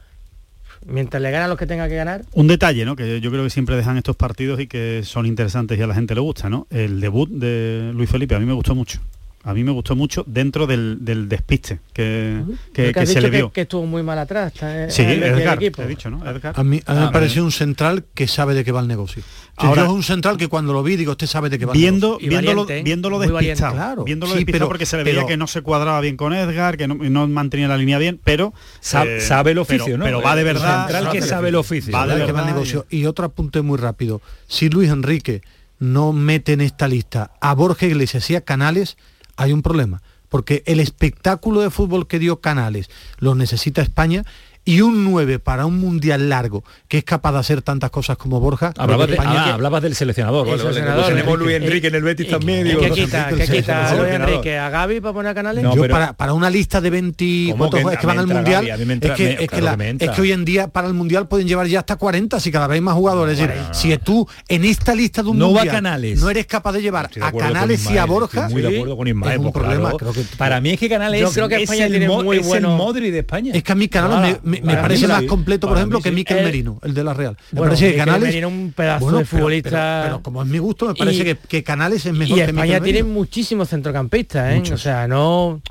mientras le gana a los que tenga que ganar, Un detalle, ¿no? Que yo creo que siempre dejan estos partidos y que son interesantes y a la gente le gusta, ¿no? El debut de Luis Felipe a mí me gustó mucho. A mí me gustó mucho dentro del, del despiste que, que- que has se dicho le que, vio. que estuvo muy mal atrás. está en- Sí, el Betis, el Edgar, equipo. he dicho, ¿no? Edgar. A mí, a mí Ah, me pareció un central que sabe de qué va el negocio. Ahora- Ahora es un central que cuando lo vi digo, usted sabe de qué va el viendo, negocio. viéndolo, valiente, ¿eh? viéndolo despistado, claro. viéndolo Sí, despistado pero- porque se le veía pero- que no se cuadraba bien con Edgar, que no, no mantenía la línea bien, pero Sa- eh, sabe el oficio, pero- ¿no? Pero va de El verdad. central que sabe el oficio. Va de de qué va el verdad. negocio. Y otro apunte muy rápido. Si Luis Enrique no mete en esta lista a Borja Iglesias y a Canales, hay un problema. Porque el espectáculo de fútbol que dio Canales lo necesita España y un 9 para un mundial largo que es capaz de hacer tantas cosas como Borja. Hablabas, de- España- ah, hablabas del seleccionador. El vale, tenemos Luis Enrique. Enrique en el Betis ¿Y- también. y digo, ¿Qué no sé. quita? el ¿Qué quita seleccionador. Luis Enrique? ¿A Gaby para poner a Canales? No, yo pero- para, para una lista de 20 ¿Cómo ¿cuántos que es que van al mundial entra- es, que, me- es, que claro la- que me entra. es que hoy en día para el mundial pueden llevar ya hasta 40 si cada vez hay más jugadores es decir si tú en esta lista de un No va mundial Canales. no eres capaz de llevar Estoy a Canales y a Borja estoy muy de acuerdo con Ismael, es un problema Para mí es que Canales es el Modri de España. es que a mí Canales Ah, me, parece más completo por ejemplo que sí. Mikel El- Merino el de la Real me Bueno, parece que Canales Merino un pedazo bueno, de pero- futbolista. pero, pero como es mi gusto me parece Y- que, que Canales es mejor Y que España tiene muchísimos centrocampistas, ¿eh? Muchos. O sea, no...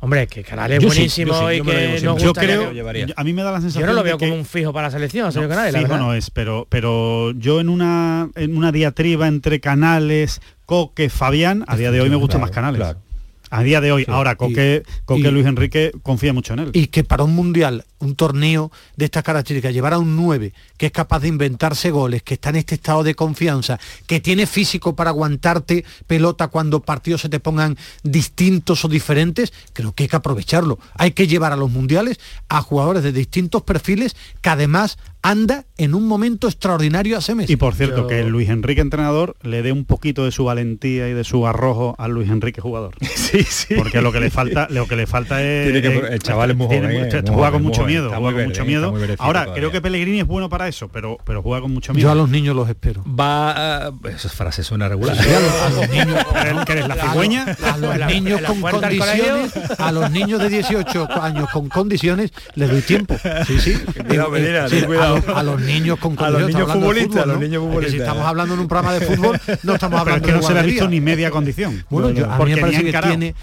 Hombre, que Canales es Yo sí, buenísimo yo sí, y yo que nos Yo creo, que- llevaría. a mí me da la sensación Yo no lo de veo que- como un fijo para la selección, No, Sergio Canales, fijo no es, pero, pero yo en una, en una diatriba entre Canales, Coque, Fabián, a día de hoy me gusta Claro, más Canales. claro. A día de hoy, ahora Coque, Coque y- Luis Enrique confía mucho en él. y que para un mundial, un torneo de estas características, llevar a un 9 que es capaz de inventarse goles, que está en este estado de confianza, que tiene físico para aguantarte pelota cuando partidos se te pongan distintos o diferentes, creo que hay que aprovecharlo. Hay que llevar a los mundiales a jugadores de distintos perfiles que además anda en un momento extraordinario hace meses. Y por cierto, Yo- que Luis Enrique entrenador le dé un poquito de su valentía y de su arrojo a Luis Enrique jugador. [laughs] Sí, sí. Porque lo que le falta, lo que le falta es. Tiene que- es- el chaval es muy tiene- joven, eh, muy juega joven, con mucho joven, miedo, juega con verde, mucho miedo. Ahora, todavía. creo que Pellegrini es bueno para eso, pero, pero juega con mucho miedo. Yo a los niños los espero. Va a... Esa frase suena regular. Sí, a los- a los niños- ¿Eres- que eres la cigüeña? A los niños con condiciones, a los niños de 18 años con condiciones les doy tiempo. Sí, sí. [laughs] Cuidado, A, los, a los niños con A los condiciones. niños futbolistas, a los si estamos hablando en un programa de fútbol, no estamos [laughs] Pero es hablando que no se le ha visto ni media condición. Bueno, yo, a mí me parece que tiene,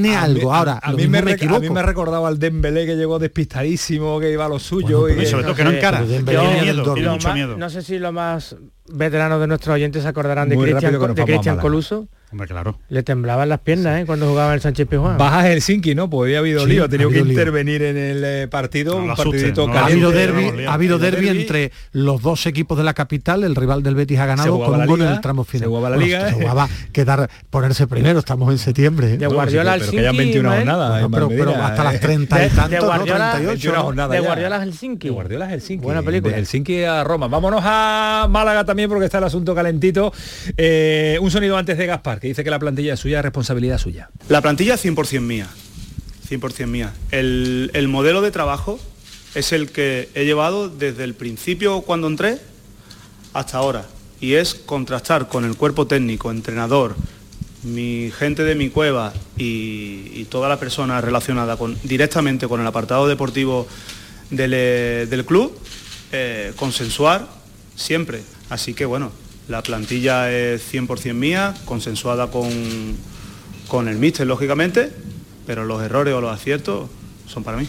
que algo. Ahora, a lo mí, me, a mí me recordaba al Dembélé que llegó despistadísimo, que iba a lo suyo. Bueno, y sobre todo que no sé, encara. Lo no sé si los más veteranos de nuestros oyentes se acordarán de Cristian. Coluso, Hombre, claro. Le temblaban las piernas ¿eh? cuando jugaba el Sánchez Pizjuán. Baja Helsinki, ¿no? Pues había habido lío, ha tenido que intervenir en el eh, partido, un partidito Ha habido derbi, ha habido derbi entre los dos equipos de la capital, el rival del Betis ha ganado con un gol en el tramo final. Se jugaba la liga. Se jugaba quedar, ponerse primero, estamos en septiembre. De Guardiola al Helsinki. Pero que hayan 21 jornadas. pero, pero hasta las 30 y tanto, de Guardiola, 38. de Guardiola Helsinki. De Guardiola Helsinki. Buena película. De Helsinki a Roma. Vámonos a Málaga también porque está el asunto calentito. Eh, un sonido antes de Gaspar, que dice que la plantilla es suya, responsabilidad suya. La plantilla es 100% mía. 100% mía. El, el modelo de trabajo es el que he llevado desde el principio cuando entré hasta ahora. Y es contrastar con el cuerpo técnico, entrenador, mi gente de mi cueva y, y toda la persona relacionada con, directamente con el apartado deportivo del, eh, del club, eh, consensuar siempre. Así que bueno, la plantilla es 100% mía, consensuada con, con el míster, lógicamente, pero los errores o los aciertos son para mí.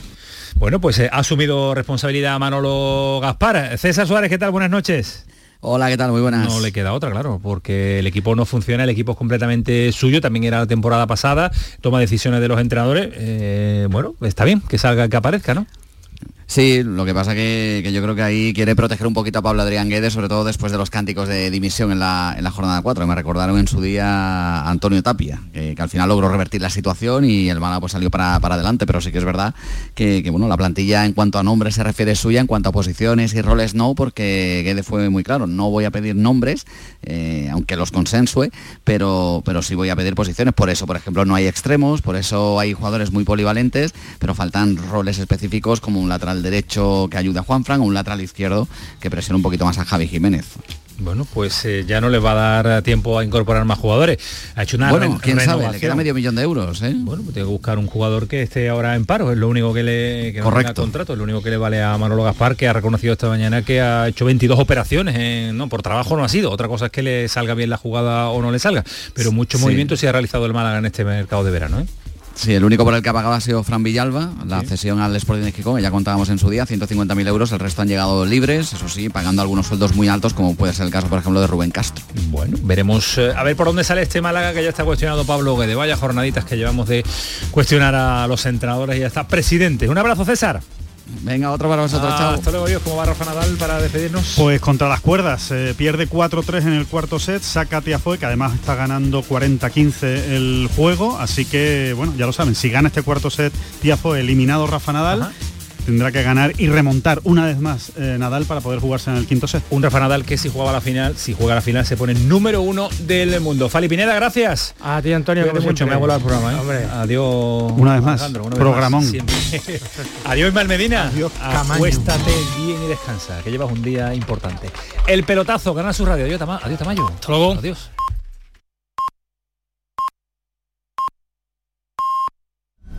Bueno, pues eh, ha asumido responsabilidad Manolo Gaspar. César Suárez, ¿qué tal? Buenas noches. Hola, ¿qué tal? Muy buenas. No le queda otra, claro, porque el equipo no funciona, el equipo es completamente suyo, también era la temporada pasada, toma decisiones de los entrenadores. Eh, bueno, está bien que salga, que aparezca, ¿no? Sí, lo que pasa que, que yo creo que ahí quiere proteger un poquito a Pablo Adrián Guedes, sobre todo después de los cánticos de dimisión en la, en la jornada 4. Me recordaron en su día a Antonio Tapia, que, al final logró revertir la situación y el Málaga pues salió para, para adelante, pero sí que es verdad que, que, bueno, la plantilla en cuanto a nombres se refiere suya, en cuanto a posiciones y roles no, porque Guedes fue muy claro, no voy a pedir nombres, eh, aunque los consensue, pero, pero sí voy a pedir posiciones. Por eso, por ejemplo, no hay extremos, por eso hay jugadores muy polivalentes, pero faltan roles específicos como un lateral derecho que ayuda a Juan Fran o un lateral izquierdo que presione un poquito más a Javi Jiménez. Bueno, pues eh, ya no les va a dar tiempo a incorporar más jugadores. Ha hecho una bueno, quién sabe, le queda medio millón de euros, ¿eh? Bueno, pues tiene que buscar un jugador que esté ahora en paro, es lo único que le que no Correcto. tenga contrato, es lo único que le vale a Manolo Gaspar, que ha reconocido esta mañana que ha hecho 22 operaciones, no, por trabajo no ha sido, otra cosa es que le salga bien la jugada o no le salga, pero muchos Sí. movimientos se ha realizado el Málaga en este mercado de verano, ¿eh? Sí, el único por el que ha pagado ha sido Fran Villalba, la cesión al Sporting de Gijón, ya contábamos en su día, 150.000 euros, el resto han llegado libres, eso sí, pagando algunos sueldos muy altos, como puede ser el caso, por ejemplo, de Rubén Castro. Bueno, veremos eh, a ver por dónde sale este Málaga que ya está cuestionado Pablo Guede. Vaya jornaditas que llevamos de cuestionar a los entrenadores y ya está. Presidente, un abrazo César. Venga, otro para vosotros, Ah, chao. Hasta luego, Dios. ¿Cómo va Rafa Nadal para despedirnos? Pues contra las cuerdas, eh, pierde 4-3 en el cuarto set, saca a Tiafoe, que además está ganando 40-15 el juego, así que, bueno, ya lo saben, si gana este cuarto set Tiafoe, eliminado Rafa Nadal, tendrá que ganar y remontar una vez más eh, Nadal para poder jugarse en el quinto set. Un Rafa Nadal que si jugaba la final, si juega la final se pone número uno del mundo. Fali Pineda, gracias. A ti, Antonio, como mucho, me ha volado el programa. ¿eh? Hombre. Adiós. Una vez más, Alejandro, una vez programón. más. [laughs] Adiós, Ismael Medina. Adiós, Camaño. Acuéstate bien y descansa, que llevas un día importante. El pelotazo, Canal Sur Radio. Adiós, Tama- adiós Tamayo. Hasta luego. Adiós.